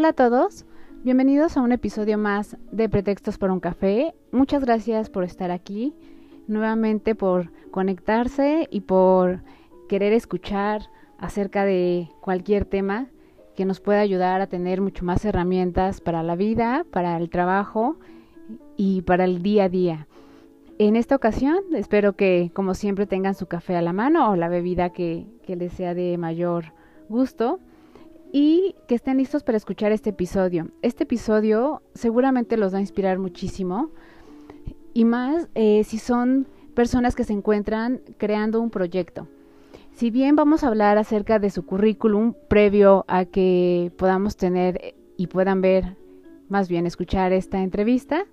Hola a todos, bienvenidos a un episodio más de Pretextos para un café. Muchas gracias por estar aquí, nuevamente por conectarse y por querer escuchar acerca de cualquier tema que nos pueda ayudar a tener mucho más herramientas para la vida, para el trabajo y para el día a día. En esta ocasión espero que como siempre tengan su café a la mano o la bebida que, les sea de mayor gusto y que estén listos para escuchar este episodio. Este episodio seguramente los va a inspirar muchísimo y más eh, si son personas que se encuentran creando un proyecto. Si bien vamos a hablar acerca de su currículum previo a que podamos tener y puedan ver, más bien escuchar esta entrevista,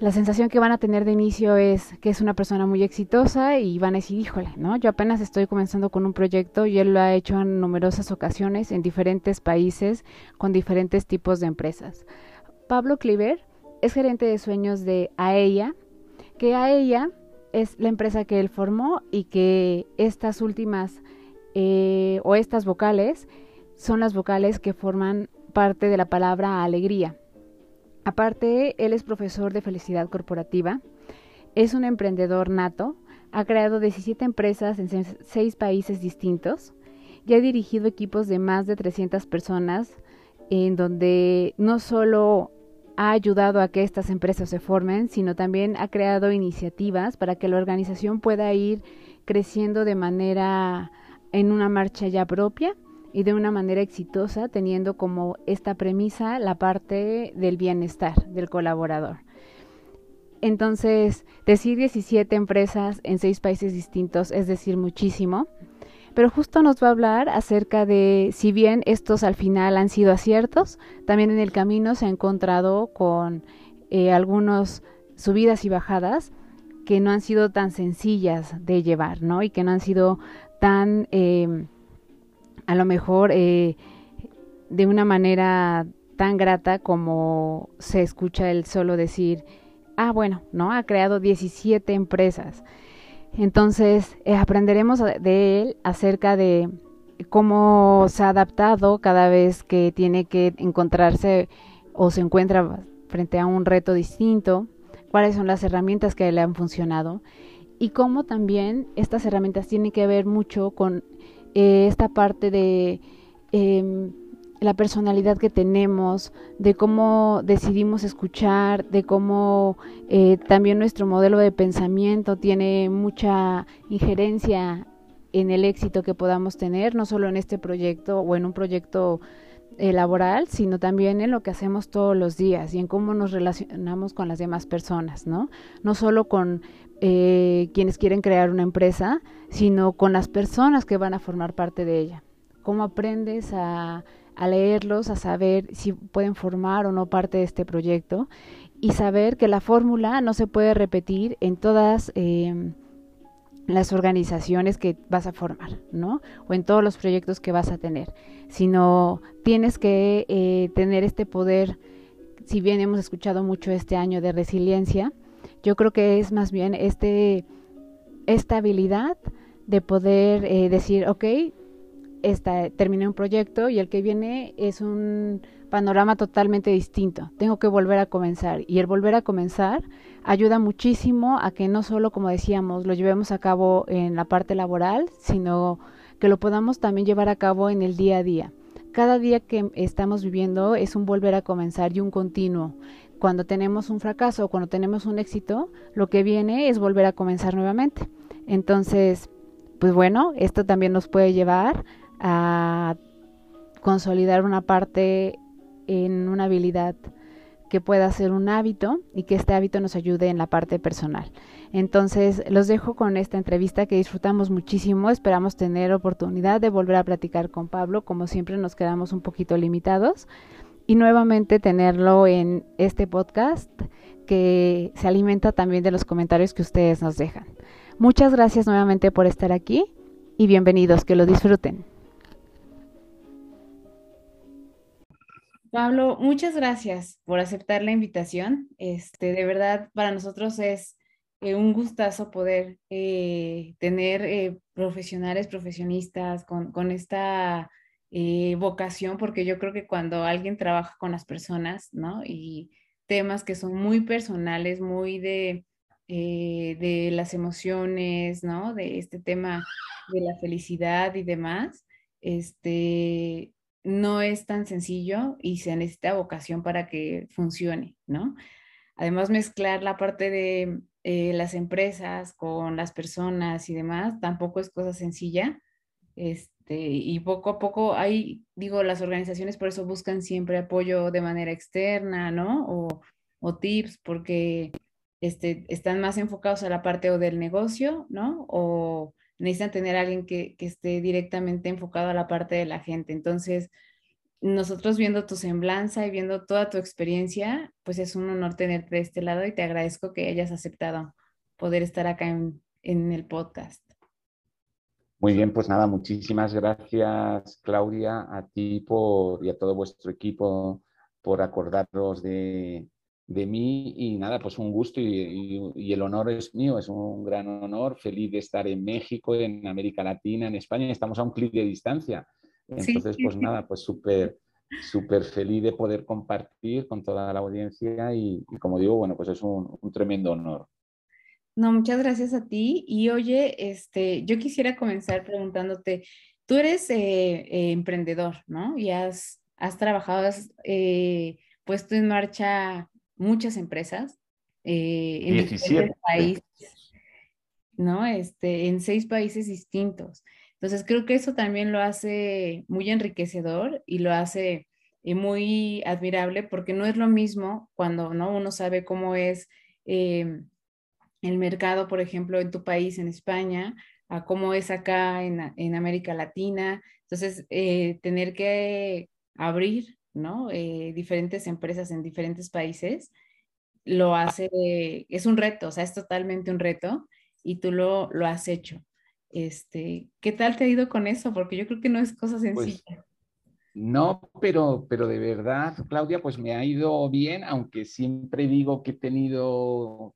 la sensación que van a tener de inicio es que es una persona muy exitosa y van a decir, híjole, ¿no? Yo apenas estoy comenzando con un proyecto y él lo ha hecho en numerosas ocasiones en diferentes países con diferentes tipos de empresas. Pablo Cliver es gerente de sueños de AEA, que AEA es la empresa que él formó y que estas últimas eh, o estas vocales son las vocales que forman parte de la palabra alegría. Aparte, él es profesor de felicidad corporativa, es un emprendedor nato, ha creado 17 empresas en 6 países distintos y ha dirigido equipos de más de 300 personas en donde no solo ha ayudado a que estas empresas se formen, sino también ha creado iniciativas para que la organización pueda ir creciendo de manera en una marcha ya propia y de una manera exitosa, teniendo como esta premisa la parte del bienestar del colaborador. Entonces, decir 17 empresas en seis países distintos es decir muchísimo, pero justo nos va a hablar acerca de si bien estos al final han sido aciertos, también en el camino se ha encontrado con eh, algunas subidas y bajadas que no han sido tan sencillas de llevar, ¿no? Y que no han sido tan eh, a lo mejor eh, de una manera tan grata como se escucha el solo decir, ah, bueno, ¿no? Ha creado 17 empresas. Entonces, eh, aprenderemos de él acerca de cómo se ha adaptado cada vez que tiene que encontrarse o se encuentra frente a un reto distinto, cuáles son las herramientas que le han funcionado y cómo también estas herramientas tienen que ver mucho con eh, esta parte de em, la personalidad que tenemos, de cómo decidimos escuchar, de cómo eh, también nuestro modelo de pensamiento tiene mucha injerencia en el éxito que podamos tener, no solo en este proyecto o en un proyecto eh, laboral, sino también en lo que hacemos todos los días y en cómo nos relacionamos con las demás personas, ¿no? No solo con eh, quienes quieren crear una empresa, sino con las personas que van a formar parte de ella. ¿Cómo aprendes a, leerlos, a saber si pueden formar o no parte de este proyecto? Y saber que la fórmula no se puede repetir en todas em, las organizaciones que vas a formar, ¿no? O en todos los proyectos que vas a tener, sino tienes que eh, tener este poder, si bien hemos escuchado mucho este año de resiliencia, yo creo que es más bien este, esta habilidad de poder eh, decir, ok, esta, terminé un proyecto y el que viene es un panorama totalmente distinto. Tengo que volver a comenzar. Y el volver a comenzar ayuda muchísimo a que no solo, como decíamos, lo llevemos a cabo en la parte laboral, sino que lo podamos también llevar a cabo en el día a día. Cada día que estamos viviendo es un volver a comenzar y un continuo cuando tenemos un fracaso cuando tenemos un éxito, lo que viene es volver a comenzar nuevamente. Entonces, pues bueno, esto también nos puede llevar a consolidar una parte en una habilidad que pueda ser un hábito y que este hábito nos ayude en la parte personal. Entonces, los dejo con esta entrevista que disfrutamos muchísimo. Esperamos tener oportunidad de volver a platicar con Pablo. Como siempre, nos quedamos un poquito limitados. Y nuevamente tenerlo en este podcast que se alimenta también de los comentarios que ustedes nos dejan. Muchas gracias nuevamente por estar aquí y bienvenidos, que lo disfruten. Pablo, muchas gracias por aceptar la invitación. Este, de verdad, para nosotros es eh, un gustazo poder eh, tener eh, profesionales, profesionistas con, con esta vocación, porque yo creo que cuando alguien trabaja con las personas, ¿no? Y temas que son muy personales, muy de, de las emociones, ¿no? De este tema de la felicidad y demás, este, no es tan sencillo y se necesita vocación para que funcione, ¿no? Además, mezclar la parte de eh, las empresas con las personas y demás tampoco es cosa sencilla. Este, y poco a poco hay, digo, las organizaciones por eso buscan siempre apoyo de manera externa, ¿no? O, o tips, porque este, están más enfocados a la parte o del negocio, ¿no? O necesitan tener a alguien que, que esté directamente enfocado a la parte de la gente. Entonces, nosotros viendo tu semblanza y viendo toda tu experiencia, pues es un honor tenerte de este lado y te agradezco que hayas aceptado poder estar acá en, el podcast. Muy bien, pues nada, muchísimas gracias Claudia, a ti por, y a todo vuestro equipo por acordaros de, mí y nada, pues un gusto y, y, el honor es mío, es un gran honor, feliz de estar en México, en América Latina, en España, estamos a un clic de distancia. Entonces, pues nada, pues súper súper feliz de poder compartir con toda la audiencia y, como digo, bueno, pues es un, tremendo honor. No, muchas gracias a ti. Y oye, este, yo quisiera comenzar preguntándote, tú eres eh, eh, emprendedor, ¿no? Y has, has trabajado, has eh, puesto en marcha muchas empresas en 17 países, ¿no? Este, en seis países distintos. Entonces creo que eso también lo hace muy enriquecedor y lo hace eh, muy admirable porque no es lo mismo cuando ¿no? uno sabe cómo es eh, el mercado, por ejemplo, en tu país, en España, a cómo es acá en, América Latina. Entonces, eh, tener que abrir ¿no? diferentes empresas en diferentes países lo hace, es un reto, o sea, es totalmente un reto y tú lo, lo has hecho. Este, ¿Qué tal te ha ido con eso? Porque yo creo que no es cosa pues sencilla. no, pero, pero de verdad, Claudia, pues me ha ido bien, aunque siempre digo que he tenido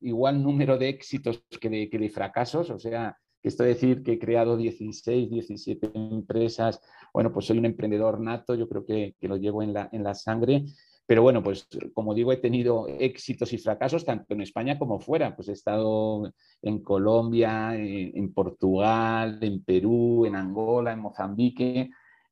igual número de éxitos que de, que de fracasos, o sea, esto decir que he creado 16, 17 empresas, bueno, pues soy un emprendedor nato, yo creo que, que lo llevo en la, en la sangre pero bueno, pues como digo, he tenido éxitos y fracasos tanto en España como fuera. Pues he estado en Colombia, en, Portugal, en Perú, en Angola, en Mozambique.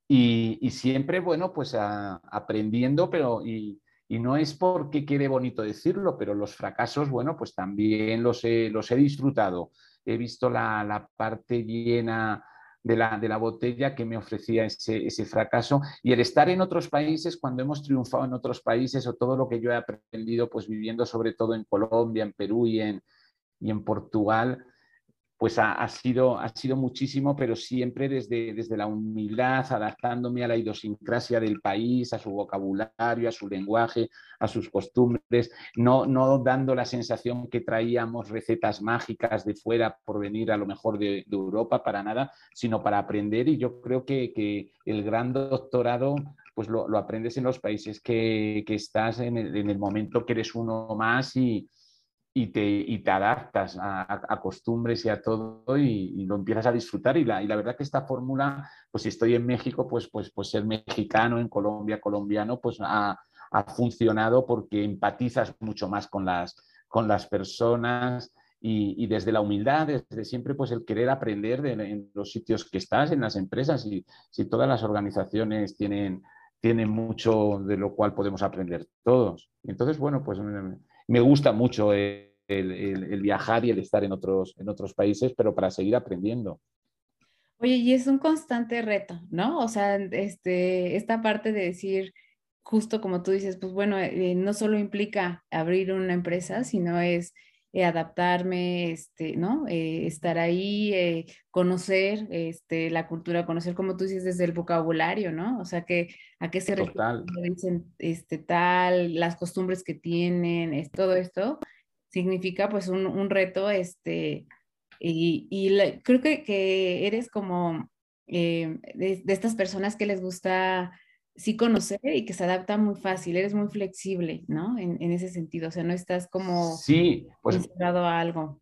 Y, siempre, bueno, pues aprendiendo, pero y, no es porque quede bonito decirlo, pero los fracasos, bueno, pues también los los he disfrutado. He visto la, la parte llena de la, de la botella que me ofrecía ese, ese, fracaso. Y el estar en otros países, cuando hemos triunfado en otros países o todo lo que yo he aprendido, pues viviendo sobre todo en Colombia, en Perú y en, y en Portugal, pues ha, sido, ha sido muchísimo, pero siempre desde, desde la humildad, adaptándome a la idiosincrasia del país, a su vocabulario, a su lenguaje, a sus costumbres, no, no dando la sensación que traíamos recetas mágicas de fuera por venir a lo mejor de, Europa, para nada, sino para aprender. Y yo creo que, que el gran doctorado pues lo, lo, aprendes en los países que, que estás en el, en el momento que eres uno más y, y te, y te adaptas a, costumbres y a todo y, lo empiezas a disfrutar. Y la, y la verdad que esta fórmula, pues si estoy en México, pues, pues, pues ser mexicano, en Colombia, colombiano, pues ha, ha funcionado porque empatizas mucho más con las, con las personas y, y, desde la humildad, desde siempre, pues el querer aprender de, en los sitios que estás, en las empresas y si todas las organizaciones tienen, tienen mucho de lo cual podemos aprender todos. Entonces, bueno, pues me gusta mucho el, viajar y el estar en otros, en otros países, pero para seguir aprendiendo. Oye, y es un constante reto, ¿no? O sea, este, esta parte de decir, justo como tú dices, pues bueno, eh, no solo implica abrir una empresa, sino es eh, adaptarme, este, ¿no? Eh, estar ahí, conocer este, la cultura, conocer, como tú dices, desde el vocabulario, ¿no? O sea, que, a qué se refieren este, tal, las costumbres que tienen, es, todo esto significa pues un, un reto, este, y, y creo que, que, eres como de, de, estas personas que les gusta sí conocer y que se adapta muy fácil, eres muy flexible, ¿no? En, en ese sentido, o sea, no estás como sí, pues, a algo.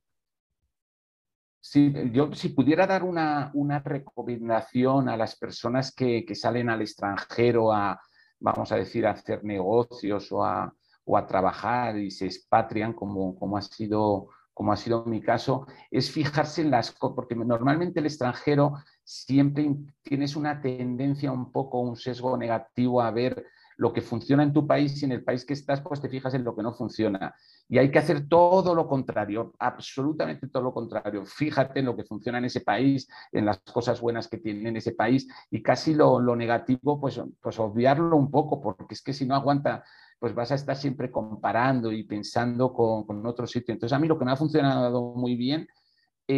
Sí, yo si pudiera dar una, una recomendación a las personas que, que, salen al extranjero a, vamos a decir, a hacer negocios o a, o a trabajar y se expatrian, como, como ha sido como ha sido mi caso, es fijarse en las cosas, porque normalmente el extranjero siempre tienes una tendencia un poco, un sesgo negativo a ver lo que funciona en tu país y en el país que estás, pues te fijas en lo que no funciona. Y hay que hacer todo lo contrario, absolutamente todo lo contrario. Fíjate en lo que funciona en ese país, en las cosas buenas que tiene en ese país y casi lo, negativo, pues, pues obviarlo un poco, porque es que si no aguanta, pues vas a estar siempre comparando y pensando con, con otro sitio. Entonces, a mí lo que me ha funcionado muy bien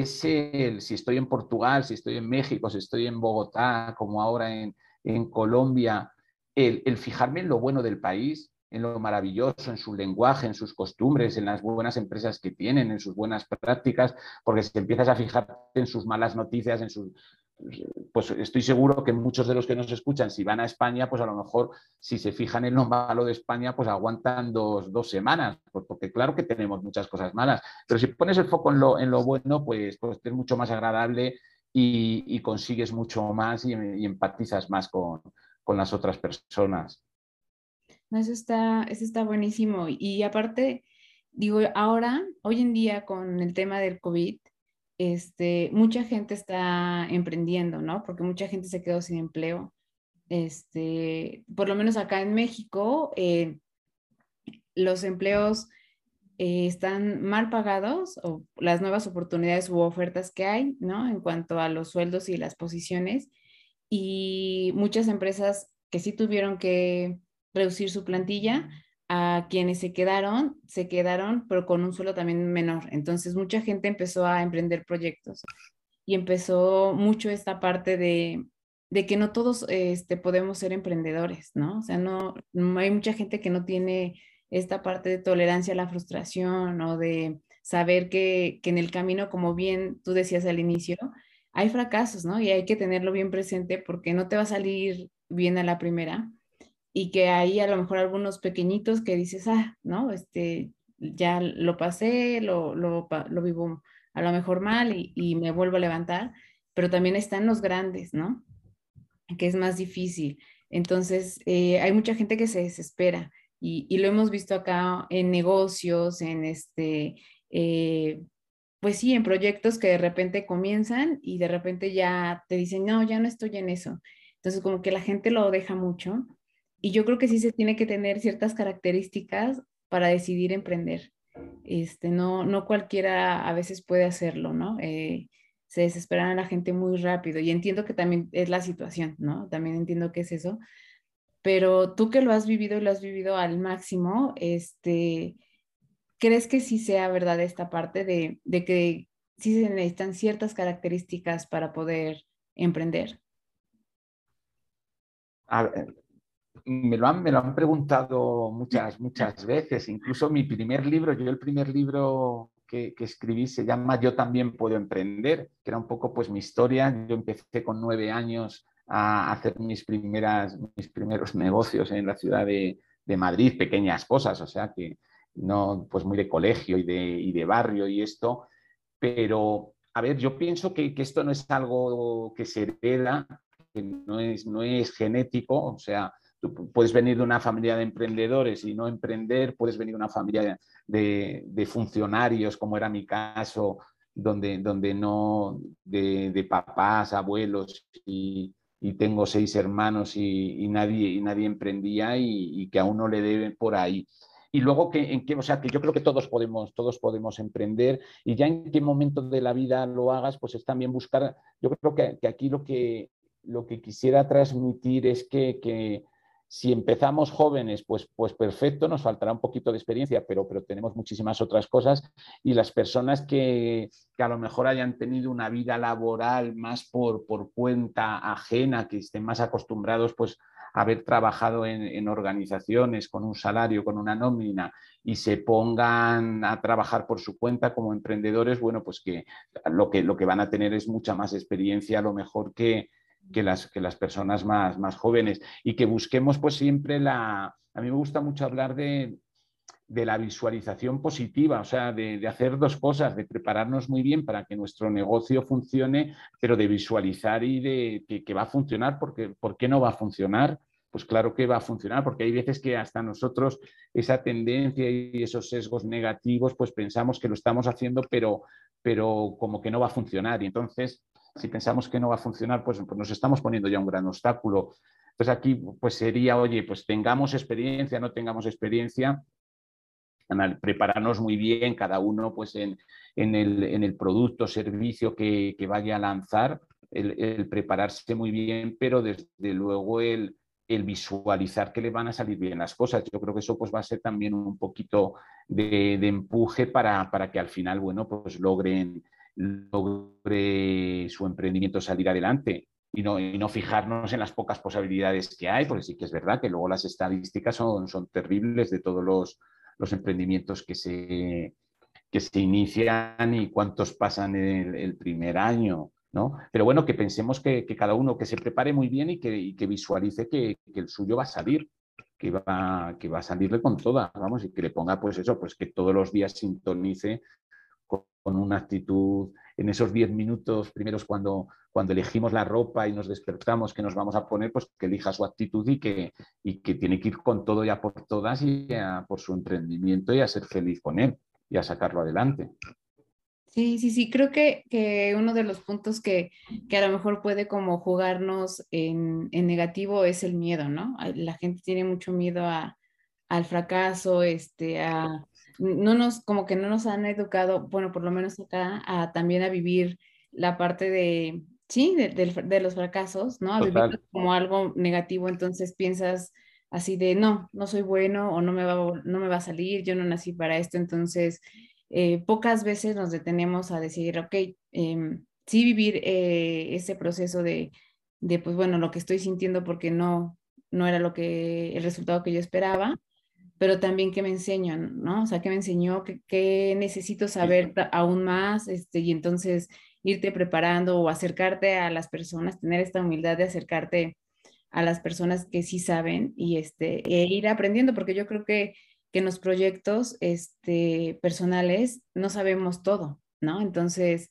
es el, si estoy en Portugal, si estoy en México, si estoy en Bogotá, como ahora en, Colombia, el, fijarme en lo bueno del país, en lo maravilloso, en su lenguaje, en sus costumbres, en las buenas empresas que tienen, en sus buenas prácticas, porque si empiezas a fijarte en sus malas noticias, en sus, pues estoy seguro que muchos de los que nos escuchan, si van a España, pues a lo mejor si se fijan en lo malo de España, pues aguantan dos, semanas, pues porque claro que tenemos muchas cosas malas, pero si pones el foco en lo, en lo bueno, pues, pues es mucho más agradable y, consigues mucho más y, empatizas más con, las otras personas. Eso está, eso está buenísimo. Y aparte, digo, ahora, hoy en día con el tema del COVID, este, mucha gente está emprendiendo, ¿no? Porque mucha gente se quedó sin empleo. Este, por lo menos acá en México, eh, los empleos eh, están mal pagados o las nuevas oportunidades u ofertas que hay, ¿no? En cuanto a los sueldos y las posiciones. Y muchas empresas que sí tuvieron que reducir su plantilla, a quienes se quedaron, se quedaron, pero con un suelo también menor. Entonces, mucha gente empezó a emprender proyectos y empezó mucho esta parte de, de que no todos este, podemos ser emprendedores, ¿no? O sea, no, hay mucha gente que no tiene esta parte de tolerancia a la frustración o de saber que, que en el camino, como bien tú decías al inicio, hay fracasos, ¿no? Y hay que tenerlo bien presente porque no te va a salir bien a la primera y que hay a lo mejor algunos pequeñitos que dices, ah, ¿no? Este, ya lo pasé, lo, lo, lo vivo a lo mejor mal y, y, me vuelvo a levantar, pero también están los grandes, ¿no? Que es más difícil. Entonces, eh, hay mucha gente que se desespera y, y, lo hemos visto acá en negocios, en este, eh, pues sí, en proyectos que de repente comienzan y de repente ya te dicen, no, ya no estoy en eso. Entonces, como que la gente lo deja mucho y yo creo que sí se tiene que tener ciertas características para decidir emprender. Este, no, no cualquiera a veces puede hacerlo, ¿no? Eh, se desesperan a la gente muy rápido y entiendo que también es la situación, ¿no? También entiendo que es eso. Pero tú que lo has vivido y lo has vivido al máximo, este, ¿crees que sí sea verdad esta parte de, de que sí se necesitan ciertas características para poder emprender? A ver, me lo, han, me lo han preguntado muchas, muchas veces. Incluso mi primer libro, yo el primer libro que, que, escribí se llama Yo también puedo emprender, que era un poco pues mi historia. Yo empecé con nueve años a hacer mis, primeras, mis primeros negocios en la ciudad de, de Madrid, pequeñas cosas, o sea que no, pues muy de colegio y de, y de barrio y esto, pero a ver, yo pienso que, que, esto no es algo que se hereda, que no es, no es genético, o sea, puedes venir de una familia de emprendedores y no emprender, puedes venir de una familia de, funcionarios, como era mi caso, donde, donde no, de, papás, abuelos, y, tengo seis hermanos y, nadie, nadie emprendía y, que a uno le deben por ahí. Y luego, que, en qué, o sea, que yo creo que todos podemos, todos podemos emprender y ya en qué momento de la vida lo hagas, pues es también buscar, yo creo que, aquí lo que, lo que quisiera transmitir es que si empezamos jóvenes, pues, pues perfecto, nos faltará un poquito de experiencia, pero, pero tenemos muchísimas otras cosas. Y las personas que, a lo mejor hayan tenido una vida laboral más por, por cuenta ajena, que estén más acostumbrados pues, a haber trabajado en, organizaciones con un salario, con una nómina, y se pongan a trabajar por su cuenta como emprendedores, bueno, pues que lo que, lo que van a tener es mucha más experiencia, a lo mejor que que las, que las personas más, más jóvenes y que busquemos pues siempre la... A mí me gusta mucho hablar de, de la visualización positiva, o sea, de, hacer dos cosas, de prepararnos muy bien para que nuestro negocio funcione, pero de visualizar y de que, va a funcionar, porque ¿por qué no va a funcionar? Pues claro que va a funcionar, porque hay veces que hasta nosotros esa tendencia y esos sesgos negativos, pues pensamos que lo estamos haciendo, pero, pero como que no va a funcionar. Y entonces si pensamos que no va a funcionar, pues, pues, nos estamos poniendo ya un gran obstáculo. Entonces aquí pues sería, oye, pues tengamos experiencia, no tengamos experiencia, prepararnos muy bien cada uno pues en, el, en el, producto, servicio que, vaya a lanzar, el, prepararse muy bien, pero desde luego el, el, visualizar que le van a salir bien las cosas. Yo creo que eso pues va a ser también un poquito de, de empuje para, para, que al final, bueno, pues logren logre su emprendimiento salir adelante y no, y no, fijarnos en las pocas posibilidades que hay, porque sí que es verdad que luego las estadísticas son, son terribles de todos los, los emprendimientos que se, que se inician y cuántos pasan el, el primer año. ¿no? Pero bueno, que pensemos que, que, cada uno que se prepare muy bien y que, que visualice que, que, el suyo va a salir, que va, que va a salirle con toda, vamos, y que le ponga pues eso, pues que todos los días sintonice con una actitud en esos 10 minutos primeros cuando, cuando elegimos la ropa y nos despertamos que nos vamos a poner, pues que elija su actitud y que, y que tiene que ir con todo ya por todas y por su emprendimiento y a ser feliz con él y a sacarlo adelante. Sí, sí, sí, creo que, que uno de los puntos que, que, a lo mejor puede como jugarnos en, en, negativo es el miedo, ¿no? La gente tiene mucho miedo a, al fracaso, este, a, no nos, como que no nos han educado, bueno, por lo menos acá, a, también a vivir la parte de, sí, de, los fracasos, ¿no? A vivir como algo negativo, entonces piensas así de, no, no soy bueno o no me va, no me va a salir, yo no nací para esto, entonces eh, pocas veces nos detenemos a decir, ok, em, sí vivir eh, ese proceso de, de, pues bueno, lo que estoy sintiendo porque no, no era lo que, el resultado que yo esperaba, pero también qué me enseñó, ¿no? O sea, qué me enseñó, qué, necesito saber aún más, este, y entonces irte preparando o acercarte a las personas, tener esta humildad de acercarte a las personas que sí saben y este, e ir aprendiendo, porque yo creo que, que en los proyectos este, personales no sabemos todo, ¿no? Entonces,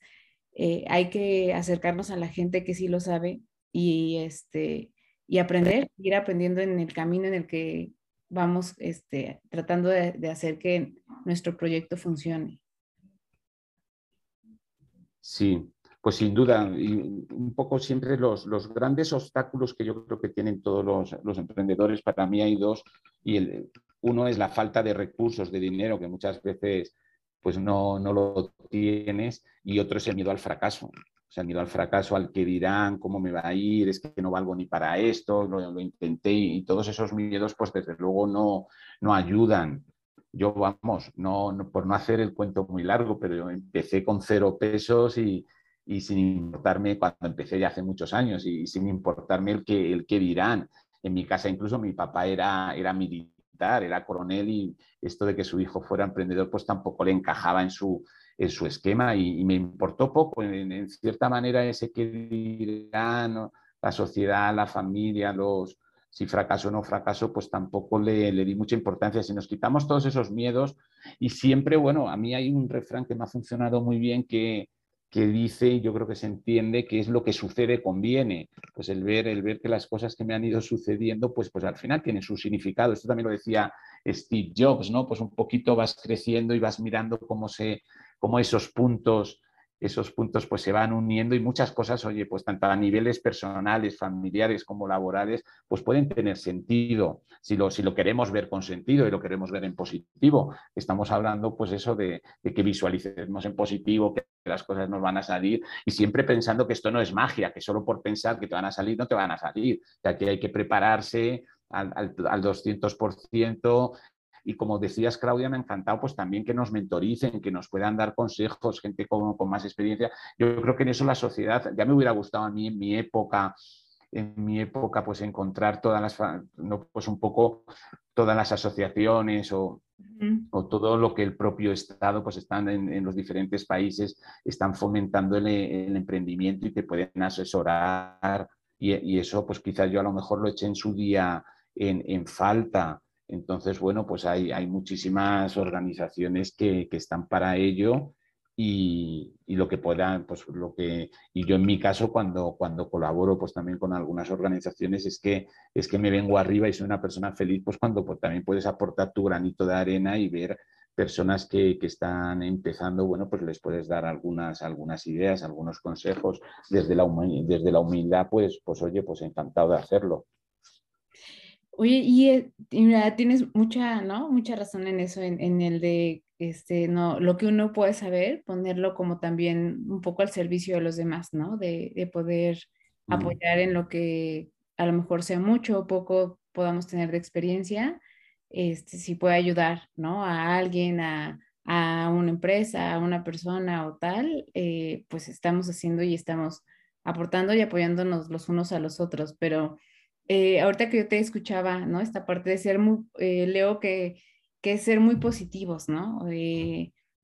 eh, hay que acercarnos a la gente que sí lo sabe y, este, y aprender, ir aprendiendo en el camino en el que vamos este, tratando de, hacer que nuestro proyecto funcione. Sí, pues sin duda, un poco siempre los, los, grandes obstáculos que yo creo que tienen todos los, los emprendedores, para mí hay dos, y el, uno es la falta de recursos, de dinero, que muchas veces pues no, no lo tienes, y otro es el miedo al fracaso se han ido al fracaso, al que dirán, cómo me va a ir, es que no valgo ni para esto, lo, intenté y, todos esos miedos, pues desde luego no, no ayudan. Yo, vamos, no, por no hacer el cuento muy largo, pero yo empecé con cero pesos y, y sin importarme, cuando empecé ya hace muchos años, y, sin importarme el que, el que dirán. En mi casa incluso mi papá era, era militar, era coronel y esto de que su hijo fuera emprendedor pues tampoco le encajaba en su, su esquema y, me importó poco, en, cierta manera, ese que dirán la sociedad, la familia, los si fracaso o no fracaso, pues tampoco le, le, di mucha importancia. Si nos quitamos todos esos miedos y siempre, bueno, a mí hay un refrán que me ha funcionado muy bien que, que dice, y yo creo que se entiende, que es lo que sucede conviene. Pues el ver, el ver que las cosas que me han ido sucediendo, pues, pues al final tienen su significado. Esto también lo decía Steve Jobs, ¿no? Pues un poquito vas creciendo y vas mirando cómo se, cómo esos puntos, esos puntos pues se van uniendo y muchas cosas, oye, pues tanto a niveles personales, familiares como laborales, pues pueden tener sentido si lo, si lo queremos ver con sentido y lo queremos ver en positivo. Estamos hablando pues eso de, que visualicemos en positivo, que las cosas nos van a salir y siempre pensando que esto no es magia, que solo por pensar que te van a salir no te van a salir, ya que hay que prepararse, al, al 200%. Y como decías, Claudia, me ha encantado pues también que nos mentoricen, que nos puedan dar consejos, gente con, con más experiencia. Yo creo que en eso la sociedad, ya me hubiera gustado a mí en mi época, en mi época, pues encontrar todas las, no, pues un poco todas las asociaciones o, o, todo lo que el propio Estado, pues están en, los diferentes países, están fomentando el, el, emprendimiento y te pueden asesorar. Y, y, eso, pues quizás yo a lo mejor lo eché en su día en, en falta. Entonces, bueno, pues hay, hay muchísimas organizaciones que, que están para ello y, y, lo que puedan, pues lo que, y yo en mi caso cuando, cuando colaboro pues también con algunas organizaciones es que, es que me vengo arriba y soy una persona feliz, pues cuando pues, también puedes aportar tu granito de arena y ver personas que, que, están empezando, bueno, pues les puedes dar algunas, algunas ideas, algunos consejos desde la, desde la humildad, pues, pues oye, pues encantado de hacerlo. Oye, eh, y, mira, tienes mucha, ¿no? Mucha razón en eso, en, en, el de, este, no, lo que uno puede saber, ponerlo como también un poco al servicio de los demás, ¿no? De, de poder apoyar en lo que a lo mejor sea mucho o poco podamos tener de experiencia, este, si puede ayudar, ¿no? A alguien, a, a una empresa, a una persona o tal, eh, pues estamos haciendo y estamos aportando y apoyándonos los unos a los otros, pero eh, ahorita que yo te escuchaba, ¿no? Esta parte de ser muy, eh, leo que, que es ser muy positivos, ¿no?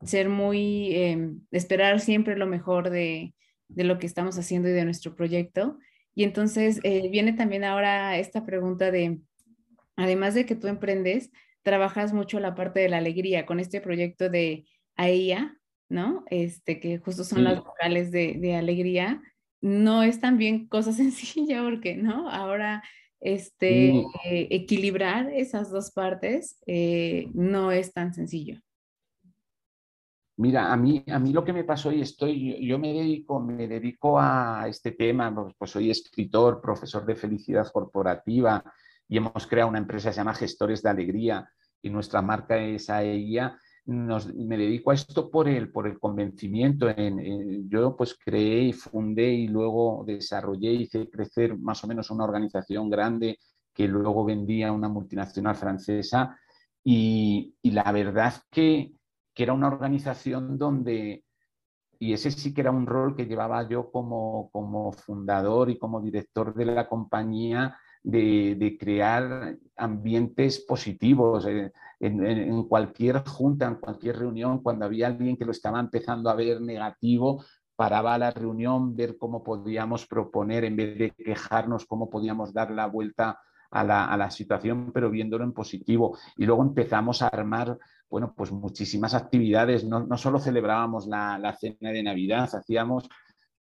ser muy, em, esperar siempre lo mejor de, de, lo que estamos haciendo y de nuestro proyecto. Y entonces eh, viene también ahora esta pregunta de, además de que tú emprendes, trabajas mucho la parte de la alegría con este proyecto de AIA, ¿no? Este, que justo son las vocales de, de alegría no es también cosa sencilla porque, ¿no? Ahora, este, equilibrar esas dos partes eh, no es tan sencillo. Mira, a mí, a mí lo que me pasó y estoy, yo, me dedico, me dedico a este tema, pues, pues soy escritor, profesor de felicidad corporativa y hemos creado una empresa que se llama Gestores de Alegría y nuestra marca es AEIA me dedico a esto por el, por el convencimiento. En, yo pues creé y fundé y luego desarrollé, hice crecer más o menos una organización grande que luego vendía a una multinacional francesa y, la verdad que, que, era una organización donde, y ese sí que era un rol que llevaba yo como, como fundador y como director de la compañía, de, de crear ambientes positivos. Eh, en, cualquier junta, en cualquier reunión, cuando había alguien que lo estaba empezando a ver negativo, paraba la reunión, ver cómo podíamos proponer, en vez de quejarnos, cómo podíamos dar la vuelta a la, situación, pero viéndolo en positivo. Y luego empezamos a armar, bueno, pues muchísimas actividades. No, no solo celebrábamos la, la, cena de Navidad, hacíamos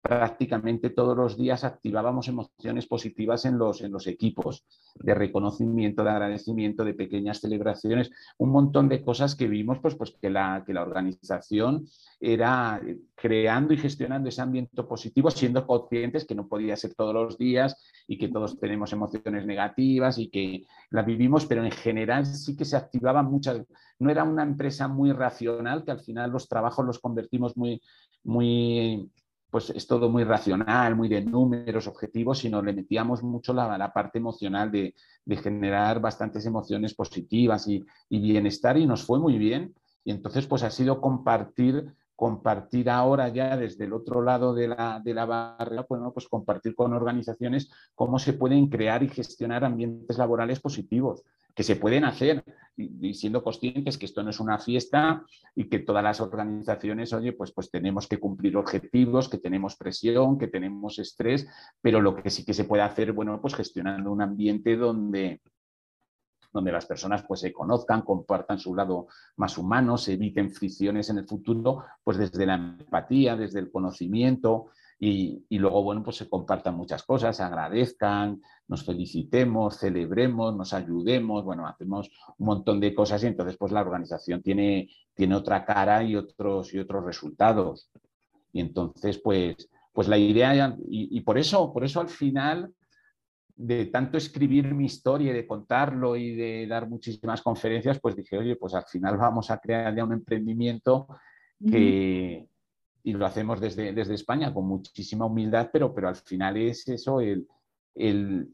prácticamente todos los días activábamos emociones positivas en los, en los equipos, de reconocimiento, de agradecimiento, de pequeñas celebraciones, un montón de cosas que vimos pues, pues que, la, que la organización era creando y gestionando ese ambiente positivo, siendo conscientes que no podía ser todos los días y que todos tenemos emociones negativas y que la vivimos, pero en general sí que se activaban muchas, no era una empresa muy racional, que al final los trabajos los convertimos muy, muy pues es todo muy racional, muy de números, objetivos, sino le metíamos mucho la, la parte emocional de, de, generar bastantes emociones positivas y, y, bienestar y nos fue muy bien. Y entonces pues ha sido compartir, compartir ahora ya desde el otro lado de la, de barrera, bueno, pues compartir con organizaciones cómo se pueden crear y gestionar ambientes laborales positivos que se pueden hacer y, siendo conscientes que esto no es una fiesta y que todas las organizaciones, oye, pues, pues tenemos que cumplir objetivos, que tenemos presión, que tenemos estrés, pero lo que sí que se puede hacer, bueno, pues gestionando un ambiente donde, donde las personas pues se conozcan, compartan su lado más humano, se eviten fricciones en el futuro, pues desde la empatía, desde el conocimiento, y, y, luego, bueno, pues se compartan muchas cosas, agradezcan, nos felicitemos, celebremos, nos ayudemos, bueno, hacemos un montón de cosas y entonces pues la organización tiene, tiene otra cara y otros, y otros resultados. Y entonces, pues, pues la idea, y, y por eso, por eso al final de tanto escribir mi historia y de contarlo y de dar muchísimas conferencias, pues dije, oye, pues al final vamos a crear ya un emprendimiento que, y lo hacemos desde, desde España con muchísima humildad, pero, pero al final es eso, el, el,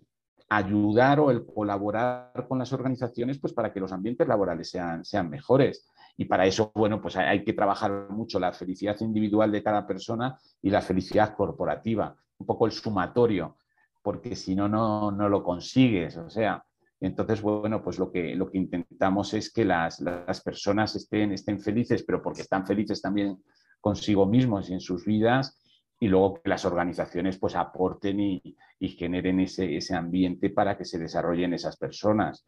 ayudar o el colaborar con las organizaciones pues para que los ambientes laborales sean, sean mejores. Y para eso, bueno, pues hay que trabajar mucho la felicidad individual de cada persona y la felicidad corporativa, un poco el sumatorio, porque si no, no, no lo consigues. O sea, entonces, bueno, pues lo que, lo que intentamos es que las, las personas estén, estén felices, pero porque están felices también consigo mismos y en sus vidas, y luego que las organizaciones pues aporten y, y generen ese, ese, ambiente para que se desarrollen esas personas.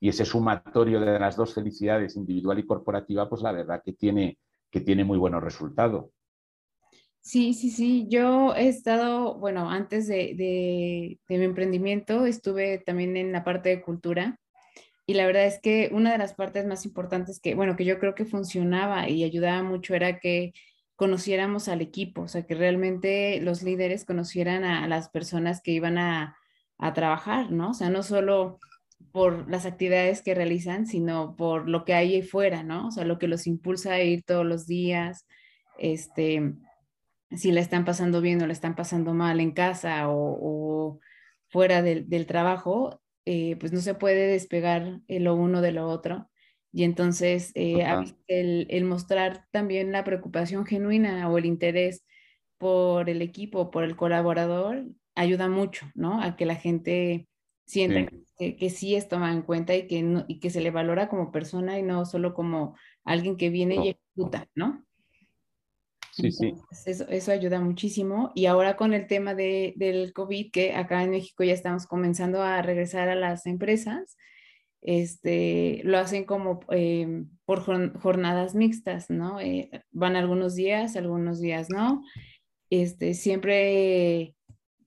Y ese sumatorio de las dos felicidades, individual y corporativa, pues la verdad que tiene, que tiene muy buenos resultados. Sí, sí, sí. Yo he estado, bueno, antes de, de, de, mi emprendimiento estuve también en la parte de cultura y la verdad es que una de las partes más importantes que, bueno, que yo creo que funcionaba y ayudaba mucho era que conociéramos al equipo, o sea, que realmente los líderes conocieran a, las personas que iban a, a trabajar, ¿no? O sea, no solo por las actividades que realizan, sino por lo que hay ahí fuera, ¿no? O sea, lo que los impulsa a ir todos los días, este, si la están pasando bien o la están pasando mal en casa o, fuera del, del trabajo, eh, pues no se puede despegar lo uno de lo otro. Y entonces eh, el, el, mostrar también la preocupación genuina o el interés por el equipo, por el colaborador, ayuda mucho, ¿no? A que la gente sienta Que, sí es tomada en cuenta y que, y que se le valora como persona y no solo como alguien que viene y ejecuta, ¿no? Sí, sí. Eso, eso, ayuda muchísimo. Y ahora con el tema de, del COVID, que acá en México ya estamos comenzando a regresar a las empresas, este, lo hacen como eh, por jornadas mixtas, ¿no? Eh, van algunos días, algunos días no. Este, siempre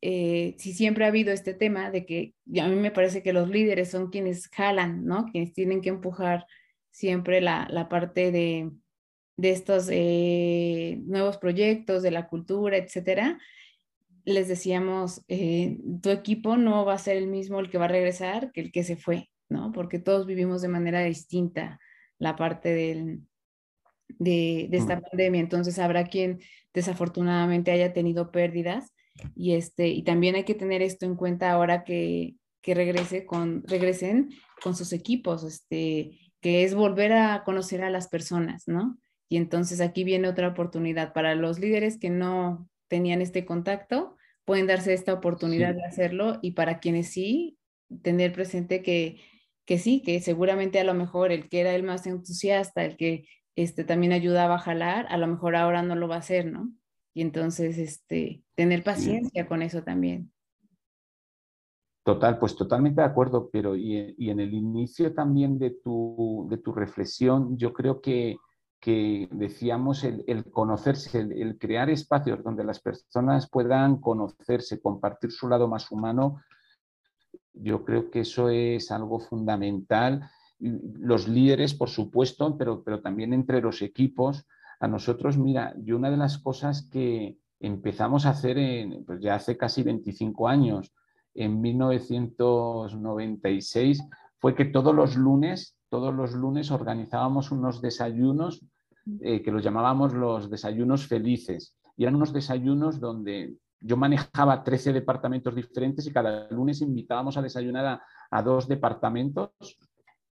eh, si siempre ha habido este tema de que a mí me parece que los líderes son quienes jalan, ¿no? Quienes tienen que empujar siempre la, la parte de, de estos eh, nuevos proyectos, de la cultura, etcétera. Les decíamos, eh, tu equipo no va a ser el mismo el que va a regresar que el que se fue, ¿no? Porque todos vivimos de manera distinta la parte del, de, de esta pandemia. Entonces habrá quien desafortunadamente haya tenido pérdidas y, este, y también hay que tener esto en cuenta ahora que, que regrese con, regresen con sus equipos, este, que es volver a conocer a las personas, ¿no? Y entonces aquí viene otra oportunidad para los líderes que no tenían este contacto, pueden darse esta oportunidad de hacerlo y para quienes sí, tener presente que, que sí, que seguramente a lo mejor el que era el más entusiasta, el que este, también ayudaba a jalar, a lo mejor ahora no lo va a hacer, ¿no? Y entonces, este, tener paciencia con eso también. Total, pues totalmente de acuerdo, pero y, y en el inicio también de tu, de tu, reflexión, yo creo que, que decíamos el, el conocerse, el, crear espacios donde las personas puedan conocerse, compartir su lado más humano, yo creo que eso es algo fundamental. Los líderes, por supuesto, pero, pero también entre los equipos, a nosotros, mira, yo una de las cosas que empezamos a hacer pues ya hace casi 25 años, en 1996, fue que todos los lunes, todos los lunes organizábamos unos desayunos eh, que los llamábamos los desayunos felices. Y eran unos desayunos donde yo manejaba 13 departamentos diferentes y cada lunes invitábamos a desayunar a, dos departamentos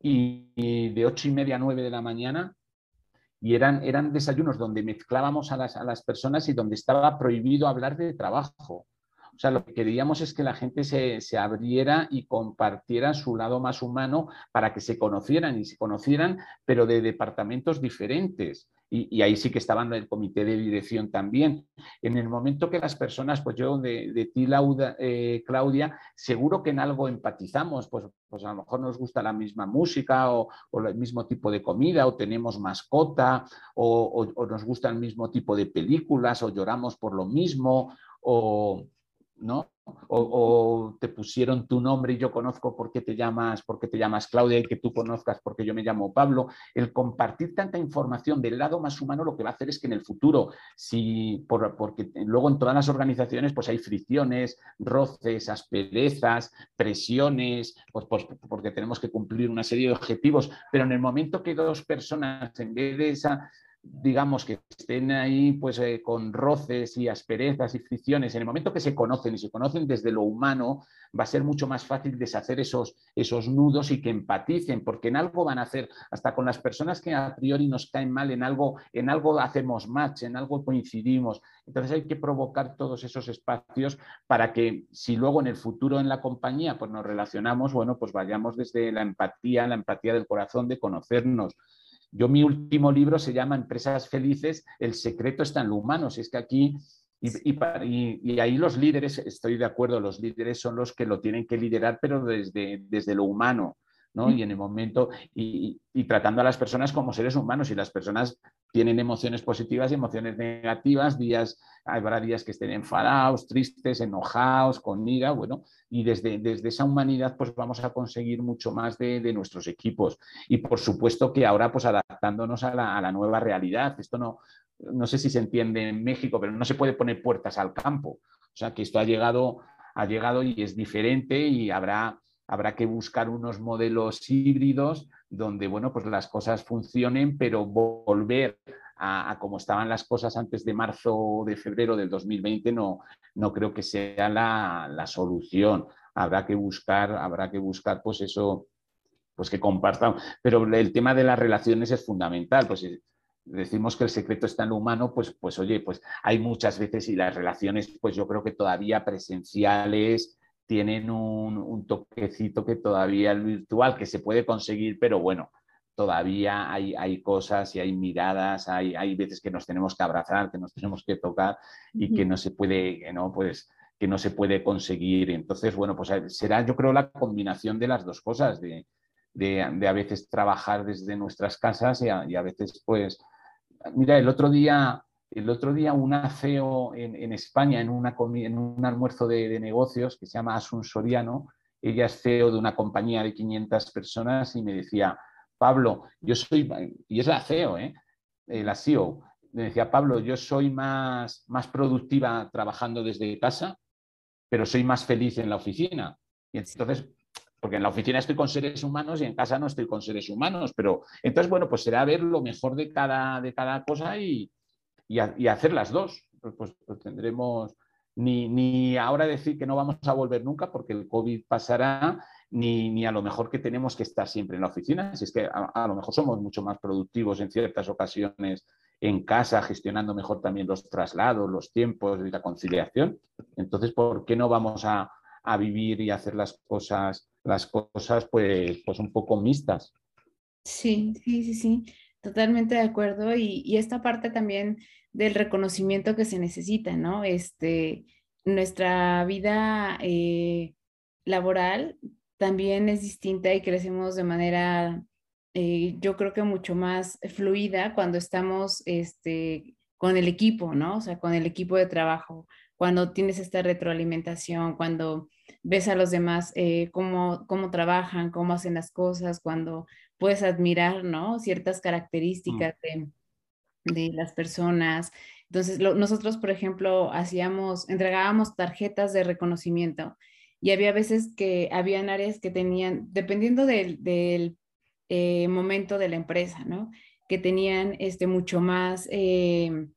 y, de ocho y media a 9 de la mañana y eran, eran desayunos donde mezclábamos a las, a las personas y donde estaba prohibido hablar de trabajo. O sea, lo que queríamos es que la gente se, se, abriera y compartiera su lado más humano para que se conocieran y se conocieran, pero de departamentos diferentes y, ahí sí que estaban el comité de dirección también. En el momento que las personas, pues yo de, de ti, eh, Claudia, seguro que en algo empatizamos, pues, pues a lo mejor nos gusta la misma música o, o el mismo tipo de comida o tenemos mascota o, o, o nos gusta el mismo tipo de películas o lloramos por lo mismo o, ¿no? O, te pusieron tu nombre y yo conozco por qué te llamas, por qué te llamas Claudia y que tú conozcas porque yo me llamo Pablo. El compartir tanta información del lado más humano lo que va a hacer es que en el futuro, si por, porque luego en todas las organizaciones pues hay fricciones, roces, asperezas, presiones, pues, pues porque tenemos que cumplir una serie de objetivos, pero en el momento que dos personas en vez de esa digamos, que estén ahí pues eh, con roces y asperezas y fricciones, en el momento que se conocen y se conocen desde lo humano, va a ser mucho más fácil deshacer esos, esos nudos y que empaticen, porque en algo van a hacer, hasta con las personas que a priori nos caen mal, en algo, en algo hacemos match, en algo coincidimos. Entonces hay que provocar todos esos espacios para que si luego en el futuro en la compañía pues nos relacionamos, bueno, pues vayamos desde la empatía, la empatía del corazón, de conocernos, yo mi último libro se llama Empresas Felices, el secreto está en lo humano. Si es que aquí, y, ahí los líderes, estoy de acuerdo, los líderes son los que lo tienen que liderar, pero desde, desde lo humano. Y en el momento, y, tratando a las personas como seres humanos, y las personas tienen emociones positivas y emociones negativas, días, habrá días que estén enfadados, tristes, enojados, con ira, bueno, y desde, desde esa humanidad pues vamos a conseguir mucho más de, nuestros equipos. Y por supuesto que ahora pues adaptándonos a la, a la nueva realidad, esto no, no sé si se entiende en México, pero no se puede poner puertas al campo. O sea que esto ha llegado, ha llegado y es diferente y habrá habrá que buscar unos modelos híbridos donde, bueno, pues las cosas funcionen, pero volver a, como estaban las cosas antes de marzo o de febrero del 2020 no, no creo que sea la, solución. Habrá que buscar, habrá que buscar, pues eso, pues que compartan. Pero el tema de las relaciones es fundamental, pues decimos que el secreto está en lo humano, pues, pues oye, pues hay muchas veces y las relaciones, pues yo creo que todavía presenciales, tienen un, toquecito que todavía el virtual, que se puede conseguir, pero bueno, todavía hay, hay cosas y hay miradas, hay, hay, veces que nos tenemos que abrazar, que nos tenemos que tocar y que no se puede, ¿no? Pues, que no se puede conseguir. Entonces, bueno, pues será yo creo la combinación de las dos cosas, de, de, a veces trabajar desde nuestras casas y a, y a veces, pues, mira, el otro día el otro día un CEO en, España, en, una, en un almuerzo de, negocios que se llama Asun Soriano, ella es CEO de una compañía de 500 personas y me decía, Pablo, yo soy, y es la CEO, ¿eh? eh la CEO, me decía, Pablo, yo soy más, más productiva trabajando desde casa, pero soy más feliz en la oficina. Y entonces, porque en la oficina estoy con seres humanos y en casa no estoy con seres humanos, pero entonces, bueno, pues será ver lo mejor de cada, de cada cosa y, y, hacer las dos. Pues, tendremos ni, ni, ahora decir que no vamos a volver nunca porque el COVID pasará, ni, ni, a lo mejor que tenemos que estar siempre en la oficina, si es que a, lo mejor somos mucho más productivos en ciertas ocasiones en casa, gestionando mejor también los traslados, los tiempos y la conciliación. Entonces, ¿por qué no vamos a, a vivir y hacer las cosas, las cosas pues, pues un poco mixtas? Sí, sí, sí, sí. Totalmente de acuerdo. Y, esta parte también del reconocimiento que se necesita, ¿no? Este, nuestra vida eh, laboral también es distinta y crecemos de manera, eh, yo creo que mucho más fluida cuando estamos este, con el equipo, ¿no? O sea, con el equipo de trabajo, cuando tienes esta retroalimentación, cuando ves a los demás eh, cómo, cómo trabajan, cómo hacen las cosas, cuando puedes admirar, ¿no? Ciertas mm. características de, las personas. Entonces, nosotros, por ejemplo, hacíamos, entregábamos tarjetas de reconocimiento y había veces que habían áreas que tenían, dependiendo del, eh, momento de la empresa, ¿no? Que tenían este, mucho más, eh,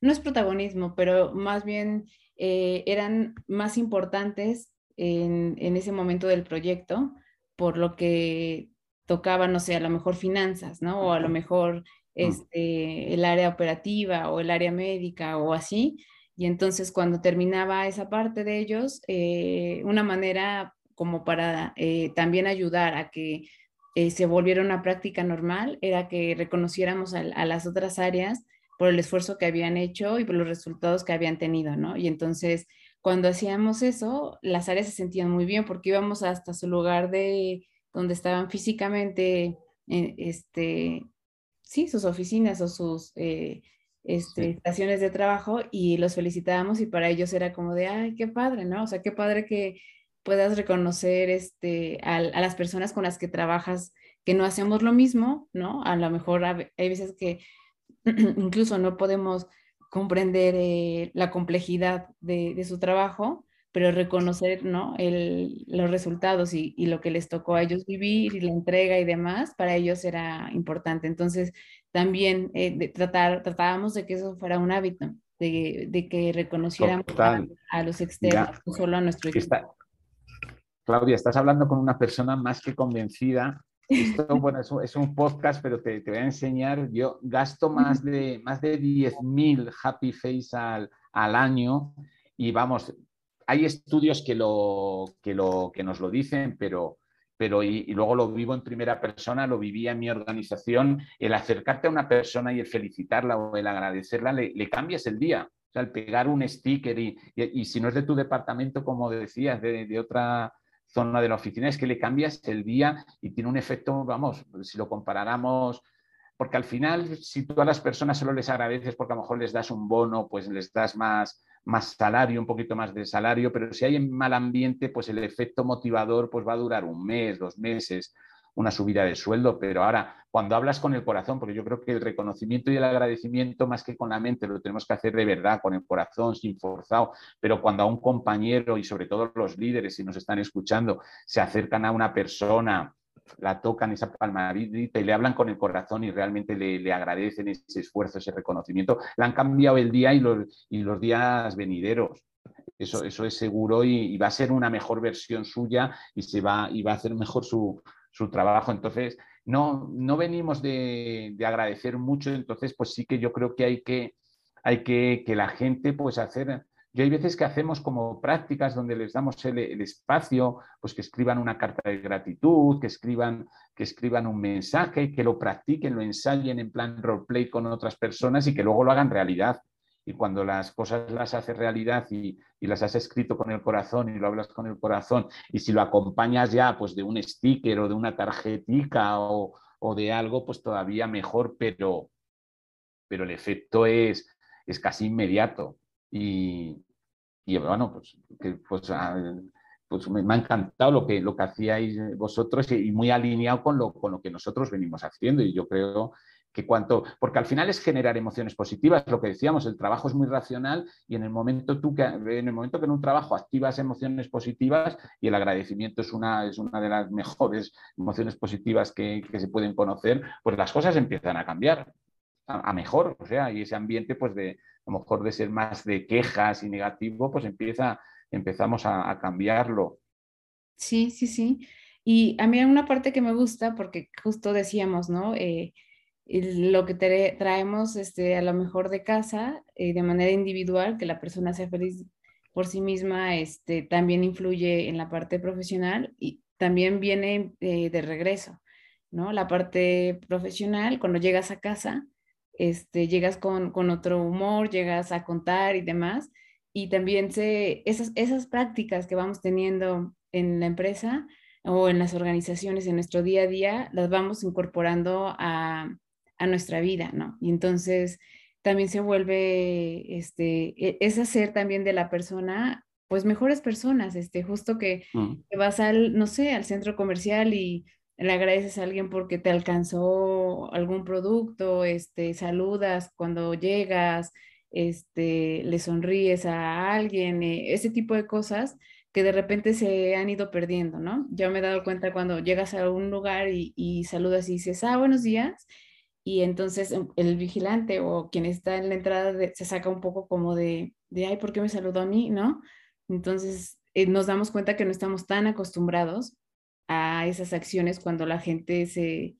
no es protagonismo, pero más bien eh, eran más importantes en, en, ese momento del proyecto por lo que tocaba, no sé, a lo mejor finanzas, ¿no? O a lo mejor este, el área operativa o el área médica o así. Y entonces cuando terminaba esa parte de ellos, eh, una manera como para eh, también ayudar a que eh, se volviera una práctica normal era que reconociéramos a, a, las otras áreas por el esfuerzo que habían hecho y por los resultados que habían tenido, ¿no? Y entonces cuando hacíamos eso, las áreas se sentían muy bien porque íbamos hasta su lugar de donde estaban físicamente, eh, este, sí, sus oficinas o sus eh, este, estaciones de trabajo y los felicitábamos y para ellos era como de, ay, qué padre, ¿no? O sea, qué padre que puedas reconocer este, a, a las personas con las que trabajas que no hacemos lo mismo, ¿no? A lo mejor hay veces que incluso no podemos comprender eh, la complejidad de, su trabajo, pero reconocer ¿no? los resultados y, lo que les tocó a ellos vivir y la entrega y demás, para ellos era importante. Entonces, también eh, tratar, tratábamos de que eso fuera un hábito, de, que reconociéramos a, los externos, no solo a nuestro equipo. Claudia, estás hablando con una persona más que convencida. Esto, bueno, es, un podcast, pero te, voy a enseñar. Yo gasto más de, más de 10.000 Happy Face al, al año y vamos, hay estudios que, lo, que, nos lo dicen, pero pero y, luego lo vivo en primera persona, lo vivía en mi organización, el acercarte a una persona y el felicitarla o el agradecerla, le, cambias el día. O sea, el pegar un sticker y, y, si no es de tu departamento, como decías, de, de, otra zona de la oficina, es que le cambias el día y tiene un efecto, vamos, si lo comparáramos, porque al final, si tú a las personas solo les agradeces porque a lo mejor les das un bono, pues les das más, más salario, un poquito más de salario, pero si hay mal ambiente, pues el efecto motivador pues va a durar un mes, dos meses, una subida de sueldo, pero ahora cuando hablas con el corazón, porque yo creo que el reconocimiento y el agradecimiento más que con la mente lo tenemos que hacer de verdad, con el corazón, sin forzado, pero cuando a un compañero y sobre todo los líderes, si nos están escuchando, se acercan a una persona la tocan esa palmadita y le hablan con el corazón y realmente le, agradecen ese esfuerzo, ese reconocimiento, le han cambiado el día y los, y los días venideros. Eso, eso es seguro y, va a ser una mejor versión suya y, se va, y va a hacer mejor su, trabajo. Entonces, no, no venimos de, de, agradecer mucho, entonces, pues sí que yo creo que hay que, hay que, que la gente pues hacer yo hay veces que hacemos como prácticas donde les damos el, espacio, pues que escriban una carta de gratitud, que escriban, que escriban un mensaje, que lo practiquen, lo ensayen en plan roleplay con otras personas y que luego lo hagan realidad. Y cuando las cosas las haces realidad y, las has escrito con el corazón y lo hablas con el corazón, y si lo acompañas ya pues de un sticker o de una tarjetica o, o de algo, pues todavía mejor, pero, pero el efecto es, es casi inmediato. Y, y bueno, pues, pues, ah, pues me, ha encantado lo que, lo que hacíais vosotros y, muy alineado con lo, con lo que nosotros venimos haciendo. Y yo creo que cuanto, porque al final es generar emociones positivas, lo que decíamos, el trabajo es muy racional y en el momento tú que, en el momento que en un trabajo activas emociones positivas y el agradecimiento es una, es una de las mejores emociones positivas que, que se pueden conocer, pues las cosas empiezan a cambiar a, mejor, o sea, y ese ambiente pues de a lo mejor de ser más de quejas y negativo, pues empieza, empezamos a, cambiarlo. Sí, sí, sí. Y a mí hay una parte que me gusta porque justo decíamos, ¿no? Eh, lo que traemos este, a lo mejor de casa eh, de manera individual, que la persona sea feliz por sí misma, este, también influye en la parte profesional y también viene eh, de regreso, ¿no? La parte profesional, cuando llegas a casa, este, llegas con, otro humor, llegas a contar y demás. Y también se, esas, esas prácticas que vamos teniendo en la empresa o en las organizaciones, en nuestro día a día, las vamos incorporando a, nuestra vida, ¿no? Y entonces también se vuelve, este, e, es hacer también de la persona, pues mejores personas, este, justo que, mm. que vas al, no sé, al centro comercial y le agradeces a alguien porque te alcanzó algún producto, este, saludas cuando llegas, este, le sonríes a alguien, eh, ese tipo de cosas que de repente se han ido perdiendo, ¿no? Yo me he dado cuenta cuando llegas a un lugar y, saludas y dices, ah, buenos días, y entonces el vigilante o quien está en la entrada se saca un poco como de, de, ay, ¿por qué me saludó a mí? ¿No? Entonces eh, nos damos cuenta que no estamos tan acostumbrados a esas acciones cuando la gente se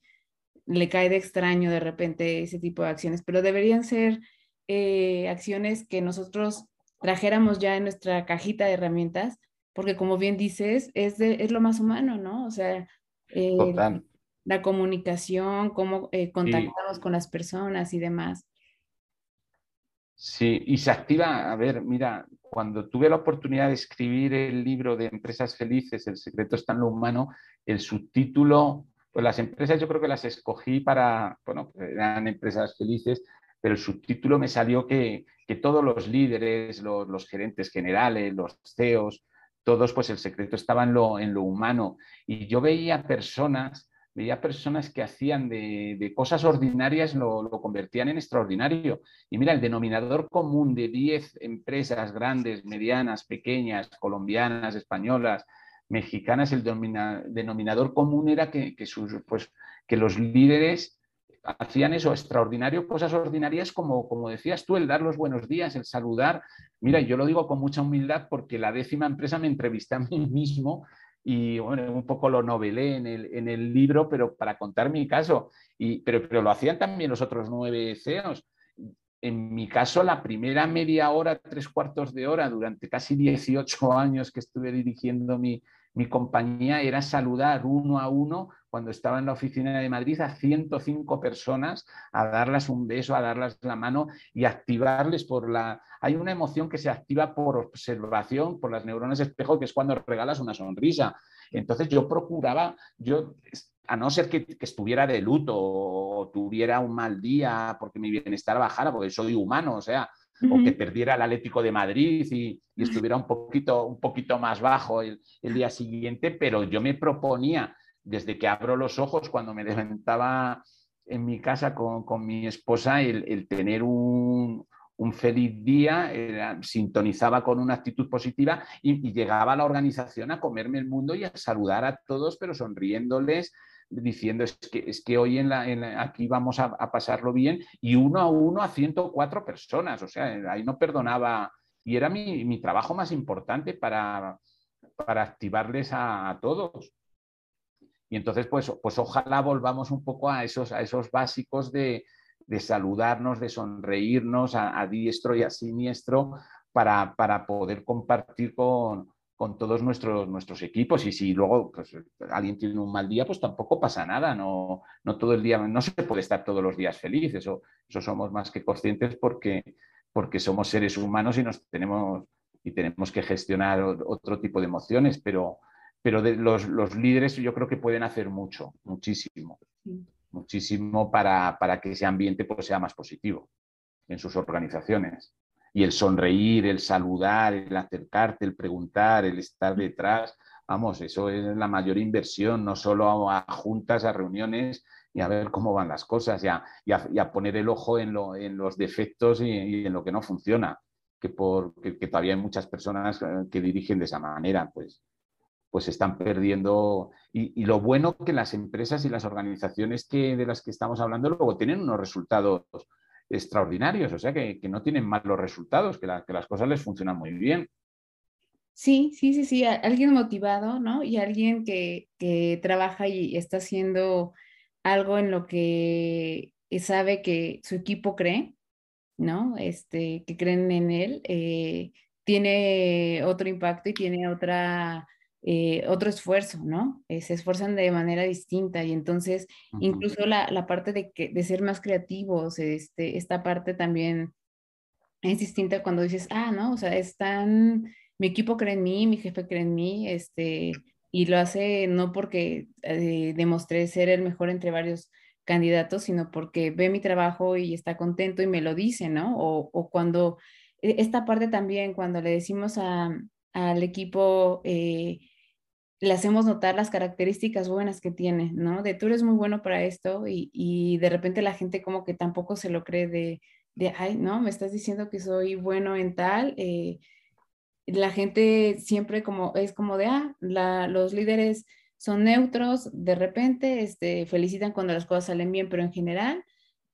le cae de extraño de repente ese tipo de acciones, pero deberían ser eh, acciones que nosotros trajéramos ya en nuestra cajita de herramientas, porque como bien dices, es, es lo más humano, ¿no? O sea, eh, la comunicación, cómo eh, contactamos con las personas y demás. Sí, y se activa, a ver, mira, cuando tuve la oportunidad de escribir el libro de Empresas Felices, El secreto está en lo humano, el subtítulo, pues las empresas yo creo que las escogí para, bueno, eran empresas felices, pero el subtítulo me salió que, todos los líderes, los, los, gerentes generales, los CEOs, todos, pues el secreto estaba en lo, en lo humano. Y yo veía personas veía personas que hacían de, cosas ordinarias, lo, convertían en extraordinario. Y mira, el denominador común de 10 empresas grandes, medianas, pequeñas, colombianas, españolas, mexicanas, el denominador común era que, sus, pues, que los líderes hacían eso, extraordinario, cosas ordinarias como, como decías tú, el dar los buenos días, el saludar. Mira, yo lo digo con mucha humildad porque la décima empresa me entrevisté a mí mismo y bueno, un poco lo novelé en el, en el libro, pero para contar mi caso. Y, pero, pero lo hacían también los otros nueve CEOs. En mi caso, la primera media hora, tres cuartos de hora, durante casi 18 años que estuve dirigiendo mi, mi compañía, era saludar uno a uno cuando estaba en la oficina de Madrid a 105 personas, a darles un beso, a darles la mano y activarles por la... Hay una emoción que se activa por observación, por las neuronas espejo, que es cuando regalas una sonrisa. Entonces yo procuraba, yo a no ser que, estuviera de luto o tuviera un mal día porque mi bienestar bajara, porque soy humano, o sea, o que perdiera el Atlético de Madrid y, estuviera un poquito, un poquito más bajo el, día siguiente, pero yo me proponía, desde que abro los ojos, cuando me levantaba en mi casa con, mi esposa, el, tener un, feliz día, sintonizaba con una actitud positiva y, y, llegaba a la organización a comerme el mundo y a saludar a todos, pero sonriéndoles, diciendo es que, es que hoy en la, aquí vamos a, pasarlo bien y uno a uno a 104 personas, o sea, ahí no perdonaba y era mi, trabajo más importante para, para activarles a, todos. Y entonces, pues, pues ojalá volvamos un poco a esos, a esos básicos de, saludarnos, de sonreírnos a, diestro y a siniestro para, para poder compartir con, con todos nuestros, nuestros equipos y si luego pues, alguien tiene un mal día, pues tampoco pasa nada, no, no todo el día, no se puede estar todos los días feliz, eso, eso somos más que conscientes porque, porque somos seres humanos y nos tenemos y tenemos que gestionar otro tipo de emociones, pero, pero de los, los, líderes yo creo que pueden hacer mucho, muchísimo, muchísimo para, para que ese ambiente pues, sea más positivo en sus organizaciones y el sonreír, el saludar, el acercarte, el preguntar, el estar detrás, vamos, eso es la mayor inversión, no solo a, juntas, a reuniones y a ver cómo van las cosas y a, poner el ojo en, los defectos y, en lo que no funciona, que, por, todavía hay muchas personas eh, que dirigen de esa manera, pues, pues están perdiendo. Y, y, lo bueno que las empresas y las organizaciones que, de las que estamos hablando luego tienen unos resultados extraordinarios, o sea que, no tienen malos resultados, que, las cosas les funcionan muy bien. Sí, sí, sí, sí, alguien motivado, ¿no? Y alguien que, trabaja y está haciendo algo en lo que sabe que su equipo cree, ¿no? Este, que creen en él, eh, tiene otro impacto y tiene otra eh, otro esfuerzo, ¿no? Eh, se esfuerzan de manera distinta y entonces incluso la, la, parte de, que, de ser más creativos, este, esta parte también es distinta cuando dices, ah, no, o sea, están, mi equipo cree en mí, mi jefe cree en mí, este, y lo hace no porque eh, demostré ser el mejor entre varios candidatos, sino porque ve mi trabajo y está contento y me lo dice, ¿no? O, o cuando, e, esta parte también, cuando le decimos a, al equipo, eh, le hacemos notar las características buenas que tiene, ¿no? De tú eres muy bueno para esto y, de repente la gente como que tampoco se lo cree de, de ay, no, me estás diciendo que soy bueno en tal. Eh, la gente siempre como es como de, ah, los líderes son neutros, de repente este, felicitan cuando las cosas salen bien, pero en general,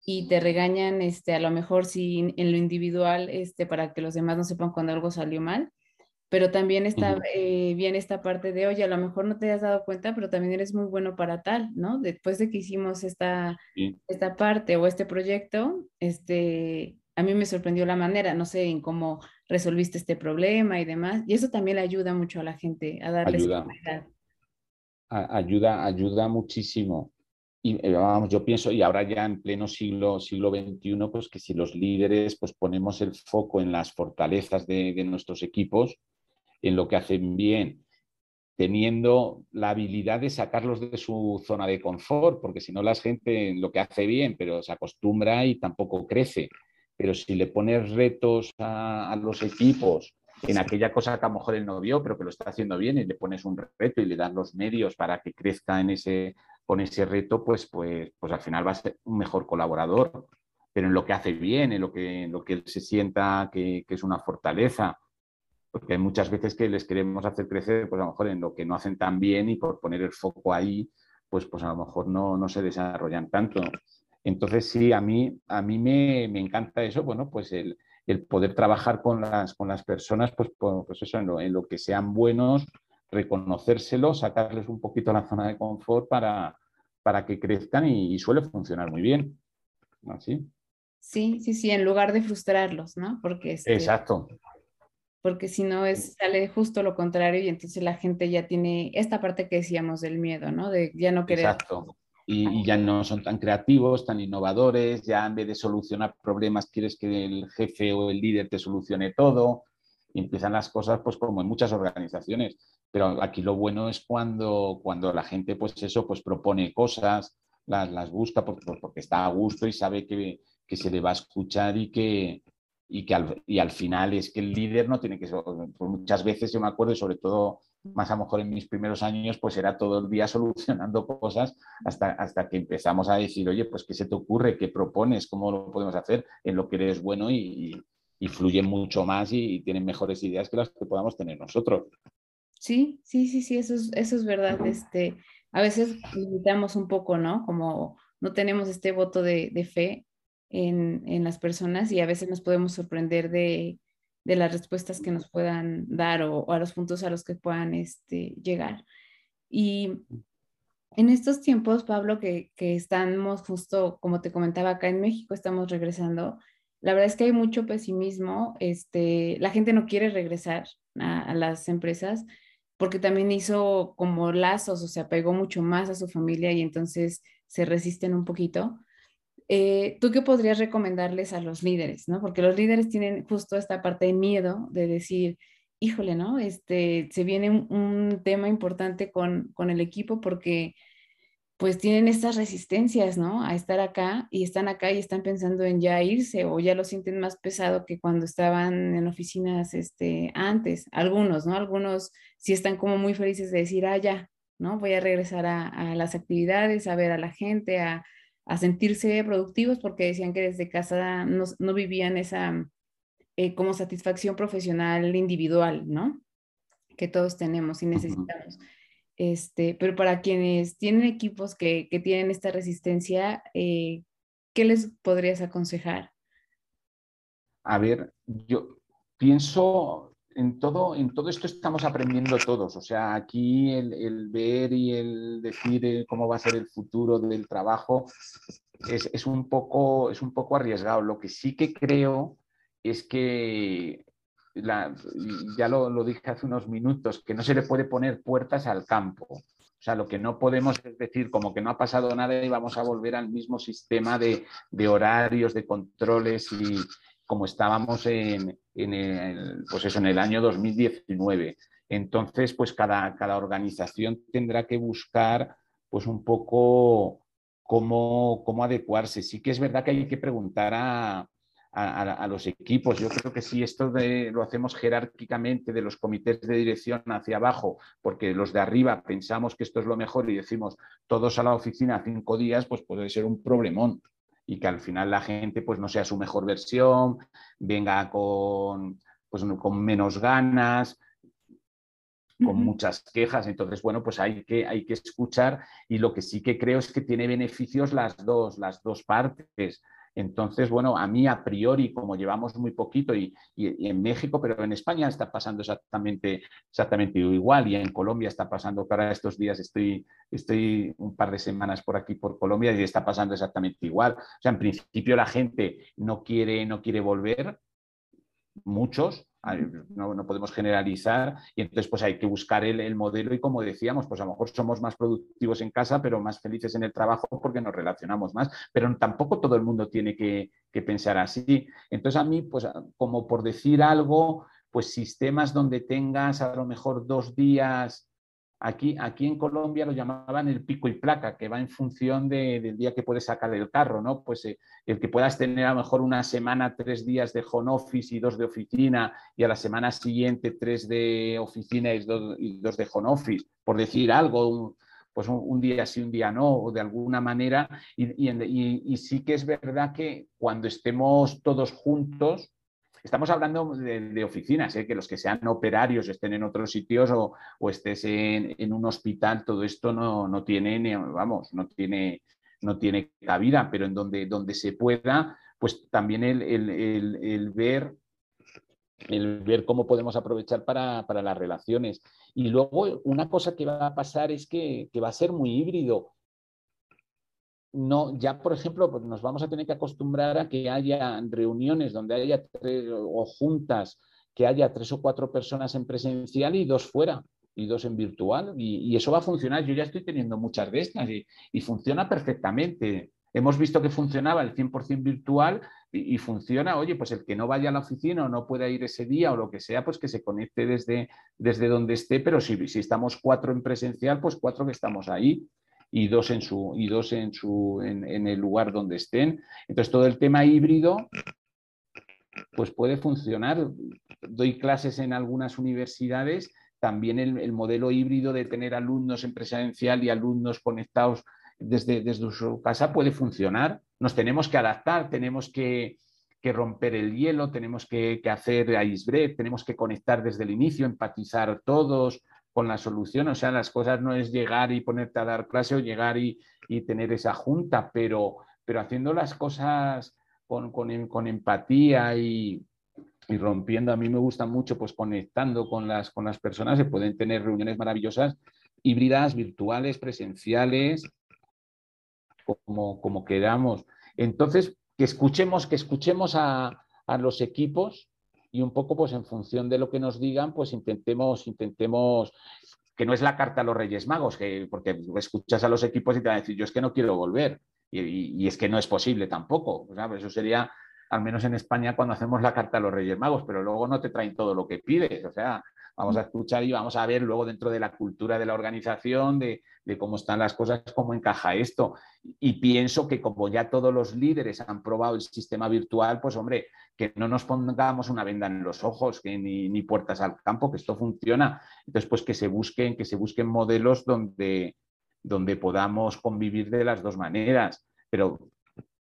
y te regañan este, a lo mejor si en lo individual este, para que los demás no sepan cuando algo salió mal pero también está eh, bien esta parte de, oye, a lo mejor no te has dado cuenta, pero también eres muy bueno para tal, ¿no? Después de que hicimos esta, esta parte o este proyecto, este, a mí me sorprendió la manera, no sé, en cómo resolviste este problema y demás, y eso también le ayuda mucho a la gente a darle ayuda. ayuda, ayuda muchísimo. Y eh, vamos, yo pienso, y ahora ya en pleno siglo, siglo XXI, pues que si los líderes pues ponemos el foco en las fortalezas de, de nuestros equipos, en lo que hacen bien, teniendo la habilidad de sacarlos de su zona de confort, porque si no la gente en lo que hace bien, pero se acostumbra y tampoco crece. Pero si le pones retos a, los equipos en aquella cosa que a lo mejor él no vio, pero que lo está haciendo bien, y le pones un reto y le das los medios para que crezca en ese, con ese reto, pues, pues, pues al final va a ser un mejor colaborador. Pero en lo que hace bien, en lo que, en lo que él se sienta que, que es una fortaleza, porque hay muchas veces que les queremos hacer crecer, pues a lo mejor en lo que no hacen tan bien y por poner el foco ahí, pues, pues a lo mejor no, no se desarrollan tanto. Entonces, sí, a mí, a mí me, encanta eso, bueno, pues el, poder trabajar con las, con las personas, pues, pues eso, en lo, que sean buenos, reconocérselo, sacarles un poquito la zona de confort para, para que crezcan y, suele funcionar muy bien. ¿Así? Sí, sí, sí, en lugar de frustrarlos, ¿no? Porque este, Exacto. Porque si no es, sale justo lo contrario y entonces la gente ya tiene esta parte que decíamos del miedo, ¿no? De ya no querer. Exacto y, ya no son tan creativos, tan innovadores, ya en vez de solucionar problemas quieres que el jefe o el líder te solucione todo y empiezan las cosas pues como en muchas organizaciones. Pero aquí lo bueno es cuando, cuando la gente pues eso pues propone cosas, las, las busca porque, pues, porque, está a gusto y sabe que, que se le va a escuchar y que, y que al, y al final es que el líder no tiene que ser, muchas veces yo me acuerdo, y sobre todo más a lo mejor en mis primeros años, pues era todo el día solucionando cosas hasta, hasta que empezamos a decir, oye, pues qué se te ocurre, qué propones, cómo lo podemos hacer en lo que eres bueno y, y fluyen mucho más y, tienen mejores ideas que las que podamos tener nosotros. Sí, sí, sí, sí, eso es, eso es verdad. Este, a veces limitamos un poco, ¿no? Como no tenemos este voto de, de fe en, las personas y a veces nos podemos sorprender de, las respuestas que nos puedan dar o, a los puntos a los que puedan este, llegar. Y en estos tiempos, Pablo, que, estamos justo, como te comentaba, acá en México estamos regresando, la verdad es que hay mucho pesimismo, este, la gente no quiere regresar a, a las empresas porque también hizo como lazos o se apegó mucho más a su familia y entonces se resisten un poquito. Eh, ¿tú qué podrías recomendarles a los líderes? ¿no? Porque los líderes tienen justo esta parte de miedo de decir, híjole, ¿no? Este, se viene un, tema importante con, con, el equipo porque pues tienen estas resistencias, ¿no? A estar acá y están acá y están pensando en ya irse o ya lo sienten más pesado que cuando estaban en oficinas este, antes. Algunos, ¿no? Algunos sí están como muy felices de decir, ah, ya, ¿no? Voy a regresar a, a las actividades, a ver a la gente, a, a sentirse productivos porque decían que desde casa no, vivían esa eh, como satisfacción profesional individual, ¿no? Que todos tenemos y necesitamos. Este, pero para quienes tienen equipos que, tienen esta resistencia, eh, ¿qué les podrías aconsejar? A ver, yo pienso, en todo, en todo esto estamos aprendiendo todos. O sea, aquí el, ver y el decir eh, cómo va a ser el futuro del trabajo es, un poco, es un poco arriesgado. Lo que sí que creo es que, ya lo, lo, dije hace unos minutos, que no se le puede poner puertas al campo. O sea, lo que no podemos es decir como que no ha pasado nada y vamos a volver al mismo sistema de, de horarios, de controles y, como estábamos en, el, pues eso, en el año 2019. Entonces, pues cada, cada organización tendrá que buscar pues un poco cómo, cómo adecuarse. Sí que es verdad que hay que preguntar a, a, los equipos. Yo creo que si esto de, lo hacemos jerárquicamente de los comités de dirección hacia abajo, porque los de arriba pensamos que esto es lo mejor y decimos todos a la oficina cinco días, pues puede ser un problemón y que al final la gente pues no sea su mejor versión, venga con, pues, con menos ganas, con muchas quejas. Entonces, bueno, pues hay que, hay que escuchar y lo que sí que creo es que tiene beneficios las dos, las dos partes. Entonces, bueno, a mí a priori, como llevamos muy poquito y, en México, pero en España está pasando exactamente, igual y en Colombia está pasando, para estos días estoy, estoy un par de semanas por aquí, por Colombia, y está pasando exactamente igual. O sea, en principio la gente no quiere, no quiere volver, muchos, no, podemos generalizar y entonces pues hay que buscar el, modelo y como decíamos, pues a lo mejor somos más productivos en casa, pero más felices en el trabajo porque nos relacionamos más, pero tampoco todo el mundo tiene que, que pensar así. Entonces a mí, pues como por decir algo, pues sistemas donde tengas a lo mejor dos días Aquí, aquí en Colombia lo llamaban el pico y placa, que va en función del día que puedes sacar el carro, ¿no? Pues eh, el que puedas tener a lo mejor una semana, tres días de home office y dos de oficina, y a la semana siguiente tres de oficina y dos, de home office, por decir algo, pues un, día sí, un día no, o de alguna manera. y sí que es verdad que cuando estemos todos juntos, Estamos hablando de, oficinas, ¿eh? que los que sean operarios estén en otros sitios o, estés en, un hospital, todo esto no, tiene, vamos, no tiene, no tiene cabida, pero en donde, donde se pueda, pues también el, ver el ver cómo podemos aprovechar para, las relaciones. Y luego una cosa que va a pasar es que, que va a ser muy híbrido no, ya por ejemplo, pues nos vamos a tener que acostumbrar a que haya reuniones donde haya tres o juntas, que haya tres o cuatro personas en presencial y dos fuera y dos en virtual. Y, eso va a funcionar. Yo ya estoy teniendo muchas de estas y, funciona perfectamente. Hemos visto que funcionaba el 100% virtual y, funciona, oye, pues el que no vaya a la oficina o no pueda ir ese día o lo que sea, pues que se conecte desde, desde donde esté, pero si, si estamos cuatro en presencial, pues cuatro que estamos ahí y dos en su y dos en su en, el lugar donde estén. Entonces todo el tema híbrido pues puede funcionar. Doy clases en algunas universidades, también el, modelo híbrido de tener alumnos en presencial y alumnos conectados desde, desde su casa puede funcionar. Nos tenemos que adaptar, tenemos que, romper el hielo, tenemos que, que hacer icebreak, tenemos que conectar desde el inicio, empatizar todos, con la solución. O sea, las cosas no es llegar y ponerte a dar clase o llegar y, tener esa junta, pero, pero haciendo las cosas con, con, empatía y, rompiendo. A mí me gusta mucho pues conectando con las, con las personas. Se pueden tener reuniones maravillosas, híbridas, virtuales, presenciales, como, como queramos. Entonces, que escuchemos, que escuchemos a, a los equipos y un poco pues en función de lo que nos digan, pues intentemos, intentemos, que no es la carta a los Reyes Magos, que, porque escuchas a los equipos y te van a decir, yo es que no quiero volver, y, es que no es posible tampoco, eso sería, al menos en España, cuando hacemos la carta a los Reyes Magos, pero luego no te traen todo lo que pides, o sea, vamos a escuchar y vamos a ver luego dentro de la cultura de la organización, de, cómo están las cosas, cómo encaja esto. Y pienso que como ya todos los líderes han probado el sistema virtual, pues hombre, que no nos pongamos una venda en los ojos, que ni, puertas al campo, que esto funciona. Entonces, pues que se busquen, que se busquen modelos donde, donde podamos convivir de las dos maneras. Pero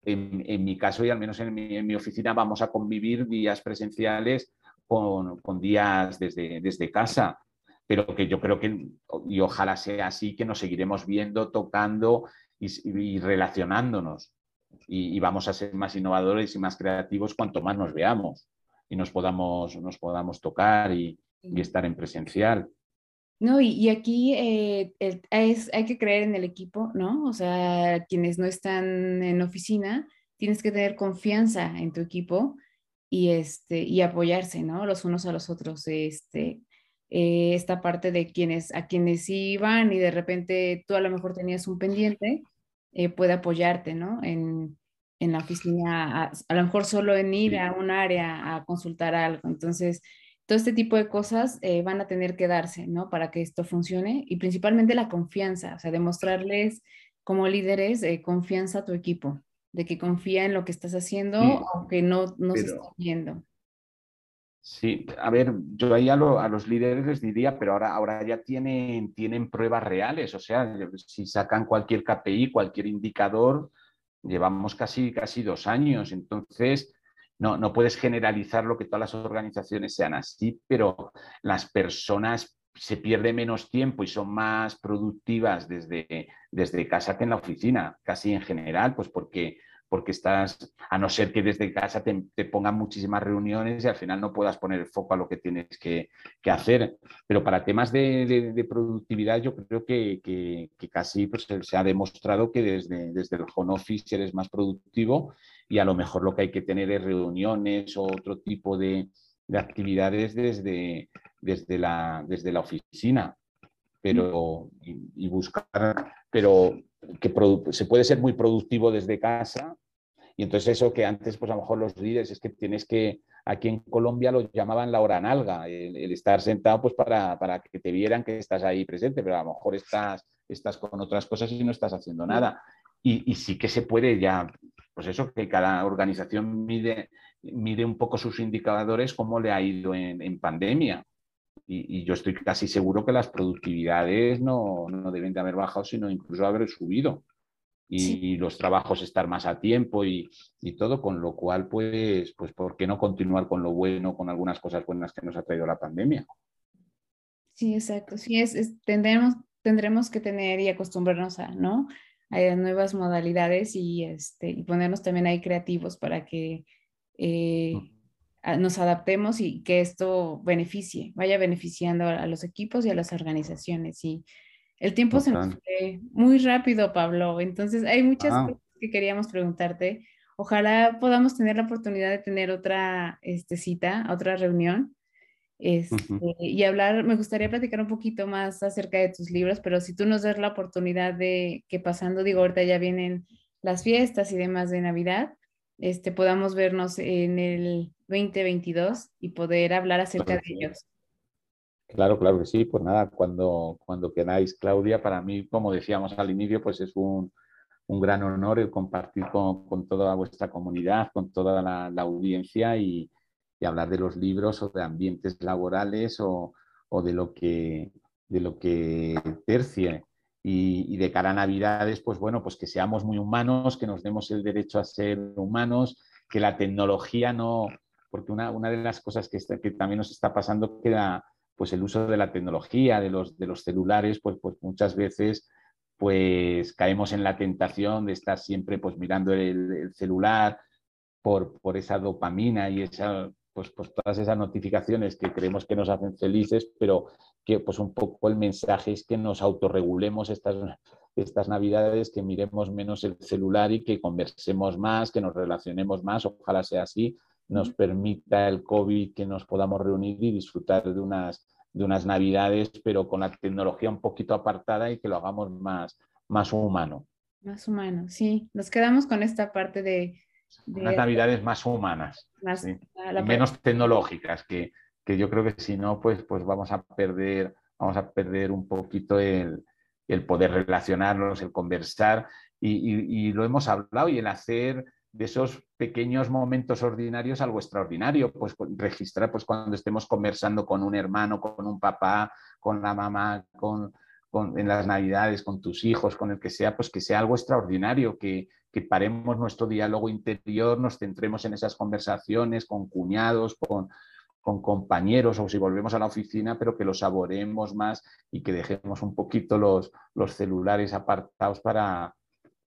en, mi caso y al menos en mi, en mi oficina vamos a convivir días presenciales con, días desde, desde casa, pero que yo creo que, y ojalá sea así, que nos seguiremos viendo, tocando y, relacionándonos. Y, vamos a ser más innovadores y más creativos cuanto más nos veamos y nos podamos, nos podamos tocar y, estar en presencial. No, y, aquí eh, es, hay que creer en el equipo, ¿no? O sea, quienes no están en oficina, tienes que tener confianza en tu equipo y, este, y apoyarse, ¿no? Los unos a los otros. Este, eh, esta parte de quienes, a quienes iban y de repente tú a lo mejor tenías un pendiente, eh, puede apoyarte, ¿no? En, en la oficina, a, lo mejor solo en ir a un área a consultar algo. Entonces, todo este tipo de cosas eh, van a tener que darse, ¿no? Para que esto funcione y principalmente la confianza, o sea, demostrarles como líderes confianza a tu equipo de que confía en lo que estás haciendo, aunque no, no se está viendo. Sí, a ver, yo ahí a, los líderes les diría, pero ahora, ahora ya tienen, tienen pruebas reales, o sea, si sacan cualquier KPI, cualquier indicador, llevamos casi, casi dos años, entonces no, no puedes generalizar lo que todas las organizaciones sean así, pero las personas se pierde menos tiempo y son más productivas desde, desde casa que en la oficina, casi en general, pues porque, porque estás, a no ser que desde casa te, pongan muchísimas reuniones y al final no puedas poner el foco a lo que tienes que, hacer. Pero para temas de, productividad yo creo que, casi pues, se ha demostrado que desde, desde el home office eres más productivo y a lo mejor lo que hay que tener es reuniones o otro tipo de, de actividades desde, desde, la, desde la oficina, pero y, buscar, pero que se puede ser muy productivo desde casa. Y entonces eso que antes, pues a lo mejor los líderes es que tienes que, aquí en Colombia lo llamaban la hora nalga, el, estar sentado pues para, para, que te vieran que estás ahí presente, pero a lo mejor estás, estás con otras cosas y no estás haciendo nada. Y, y sí que se puede ya, pues eso, que cada organización mide, mide un poco sus indicadores, cómo le ha ido en, pandemia. Y, yo estoy casi seguro que las productividades no, deben de haber bajado, sino incluso haber subido. Y, los trabajos estar más a tiempo y, todo, con lo cual, pues, pues, ¿por qué no continuar con lo bueno, con algunas cosas buenas que nos ha traído la pandemia? Sí, exacto. Sí, es, tendremos, tendremos que tener y acostumbrarnos a, ¿no? nuevas modalidades y, este, y ponernos también ahí creativos para que eh, nos adaptemos y que esto beneficie, vaya beneficiando a, los equipos y a las organizaciones. Y el tiempo se nos fue muy rápido, Pablo. Entonces, hay muchas cosas que queríamos preguntarte. Ojalá podamos tener la oportunidad de tener otra este, cita, otra reunión. Este, y hablar, me gustaría platicar un poquito más acerca de tus libros, pero si tú nos das la oportunidad de que pasando, digo, ahorita ya vienen las fiestas y demás de Navidad, este, podamos vernos en el 2022 y poder hablar acerca de ellos. Claro, claro que sí. Pues nada, cuando, cuando queráis, Claudia, para mí, como decíamos al inicio, pues es un, un gran honor el compartir con, con, toda vuestra comunidad, con toda la, la audiencia y, y hablar de los libros o de ambientes laborales o, o de, lo que, de lo que tercie. Y, de cara a Navidades, pues bueno, pues que seamos muy humanos, que nos demos el derecho a ser humanos, que la tecnología no, porque una, una de las cosas que, está, que también nos está pasando que la, pues el uso de la tecnología, de los, de los celulares, pues, pues muchas veces pues caemos en la tentación de estar siempre pues mirando el, el celular por, por, esa dopamina y esa, pues, pues, todas esas notificaciones que creemos que nos hacen felices, pero que pues un poco el mensaje es que nos autorregulemos estas, estas navidades, que miremos menos el celular y que conversemos más, que nos relacionemos más, ojalá sea así, nos permita el COVID que nos podamos reunir y disfrutar de unas, de unas navidades, pero con la tecnología un poquito apartada y que lo hagamos más, más humano. Más humano, sí. Nos quedamos con esta parte de unas navidades más humanas, menos tecnológicas, que, que, yo creo que si no, pues, pues vamos a perder, vamos a perder un poquito el, el poder relacionarnos, el conversar, y, y, lo hemos hablado, y el hacer de esos pequeños momentos ordinarios algo extraordinario, pues registrar pues cuando estemos conversando con un hermano, con un papá, con la mamá, con, con, en las navidades, con tus hijos, con el que sea, pues que sea algo extraordinario, que, que paremos nuestro diálogo interior, nos centremos en esas conversaciones con cuñados, con, compañeros o si volvemos a la oficina, pero que lo saboreemos más y que dejemos un poquito los, celulares apartados para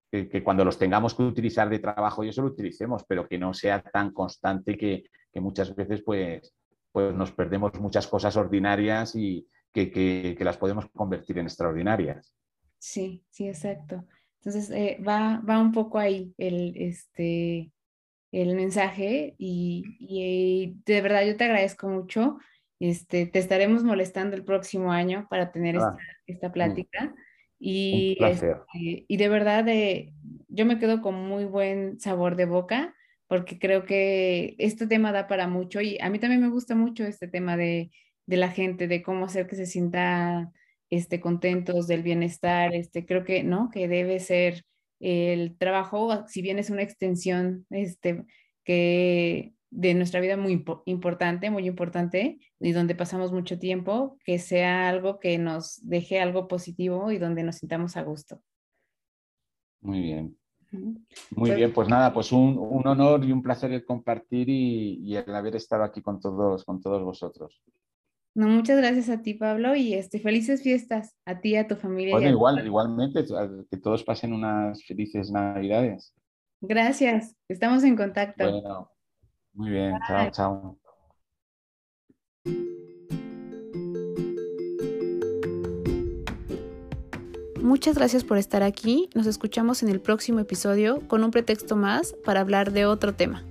que, cuando los tengamos que utilizar de trabajo y eso lo utilicemos, pero que no sea tan constante que, que muchas veces pues, pues nos perdemos muchas cosas ordinarias y que, que las podemos convertir en extraordinarias. Sí, sí, exacto. Entonces, eh, va, va un poco ahí el, este, el mensaje y, y, de verdad yo te agradezco mucho. Este, te estaremos molestando el próximo año para tener ah, esta, esta, mm. plática. Y, este, y de verdad, eh, yo me quedo con muy buen sabor de boca porque creo que este tema da para mucho y a mí también me gusta mucho este tema de, de la gente, de cómo hacer que se sienta este, contentos del bienestar, este, creo que, ¿no? Que debe ser el trabajo, si bien es una extensión, este, que de nuestra vida muy importante, muy importante, y donde pasamos mucho tiempo, que sea algo que nos deje algo positivo y donde nos sintamos a gusto. Muy bien. Muy pues bien, pues nada, pues un, un, honor y un placer el compartir y, y el haber estado aquí con todos, con todos vosotros. No, muchas gracias a ti, Pablo, y este, felices fiestas a ti y a tu familia. Bueno, igual, igualmente, que todos pasen unas felices Navidades. Gracias, estamos en contacto. Bueno, muy bien, chao, chao. Muchas gracias por estar aquí. Nos escuchamos en el próximo episodio con un pretexto más para hablar de otro tema.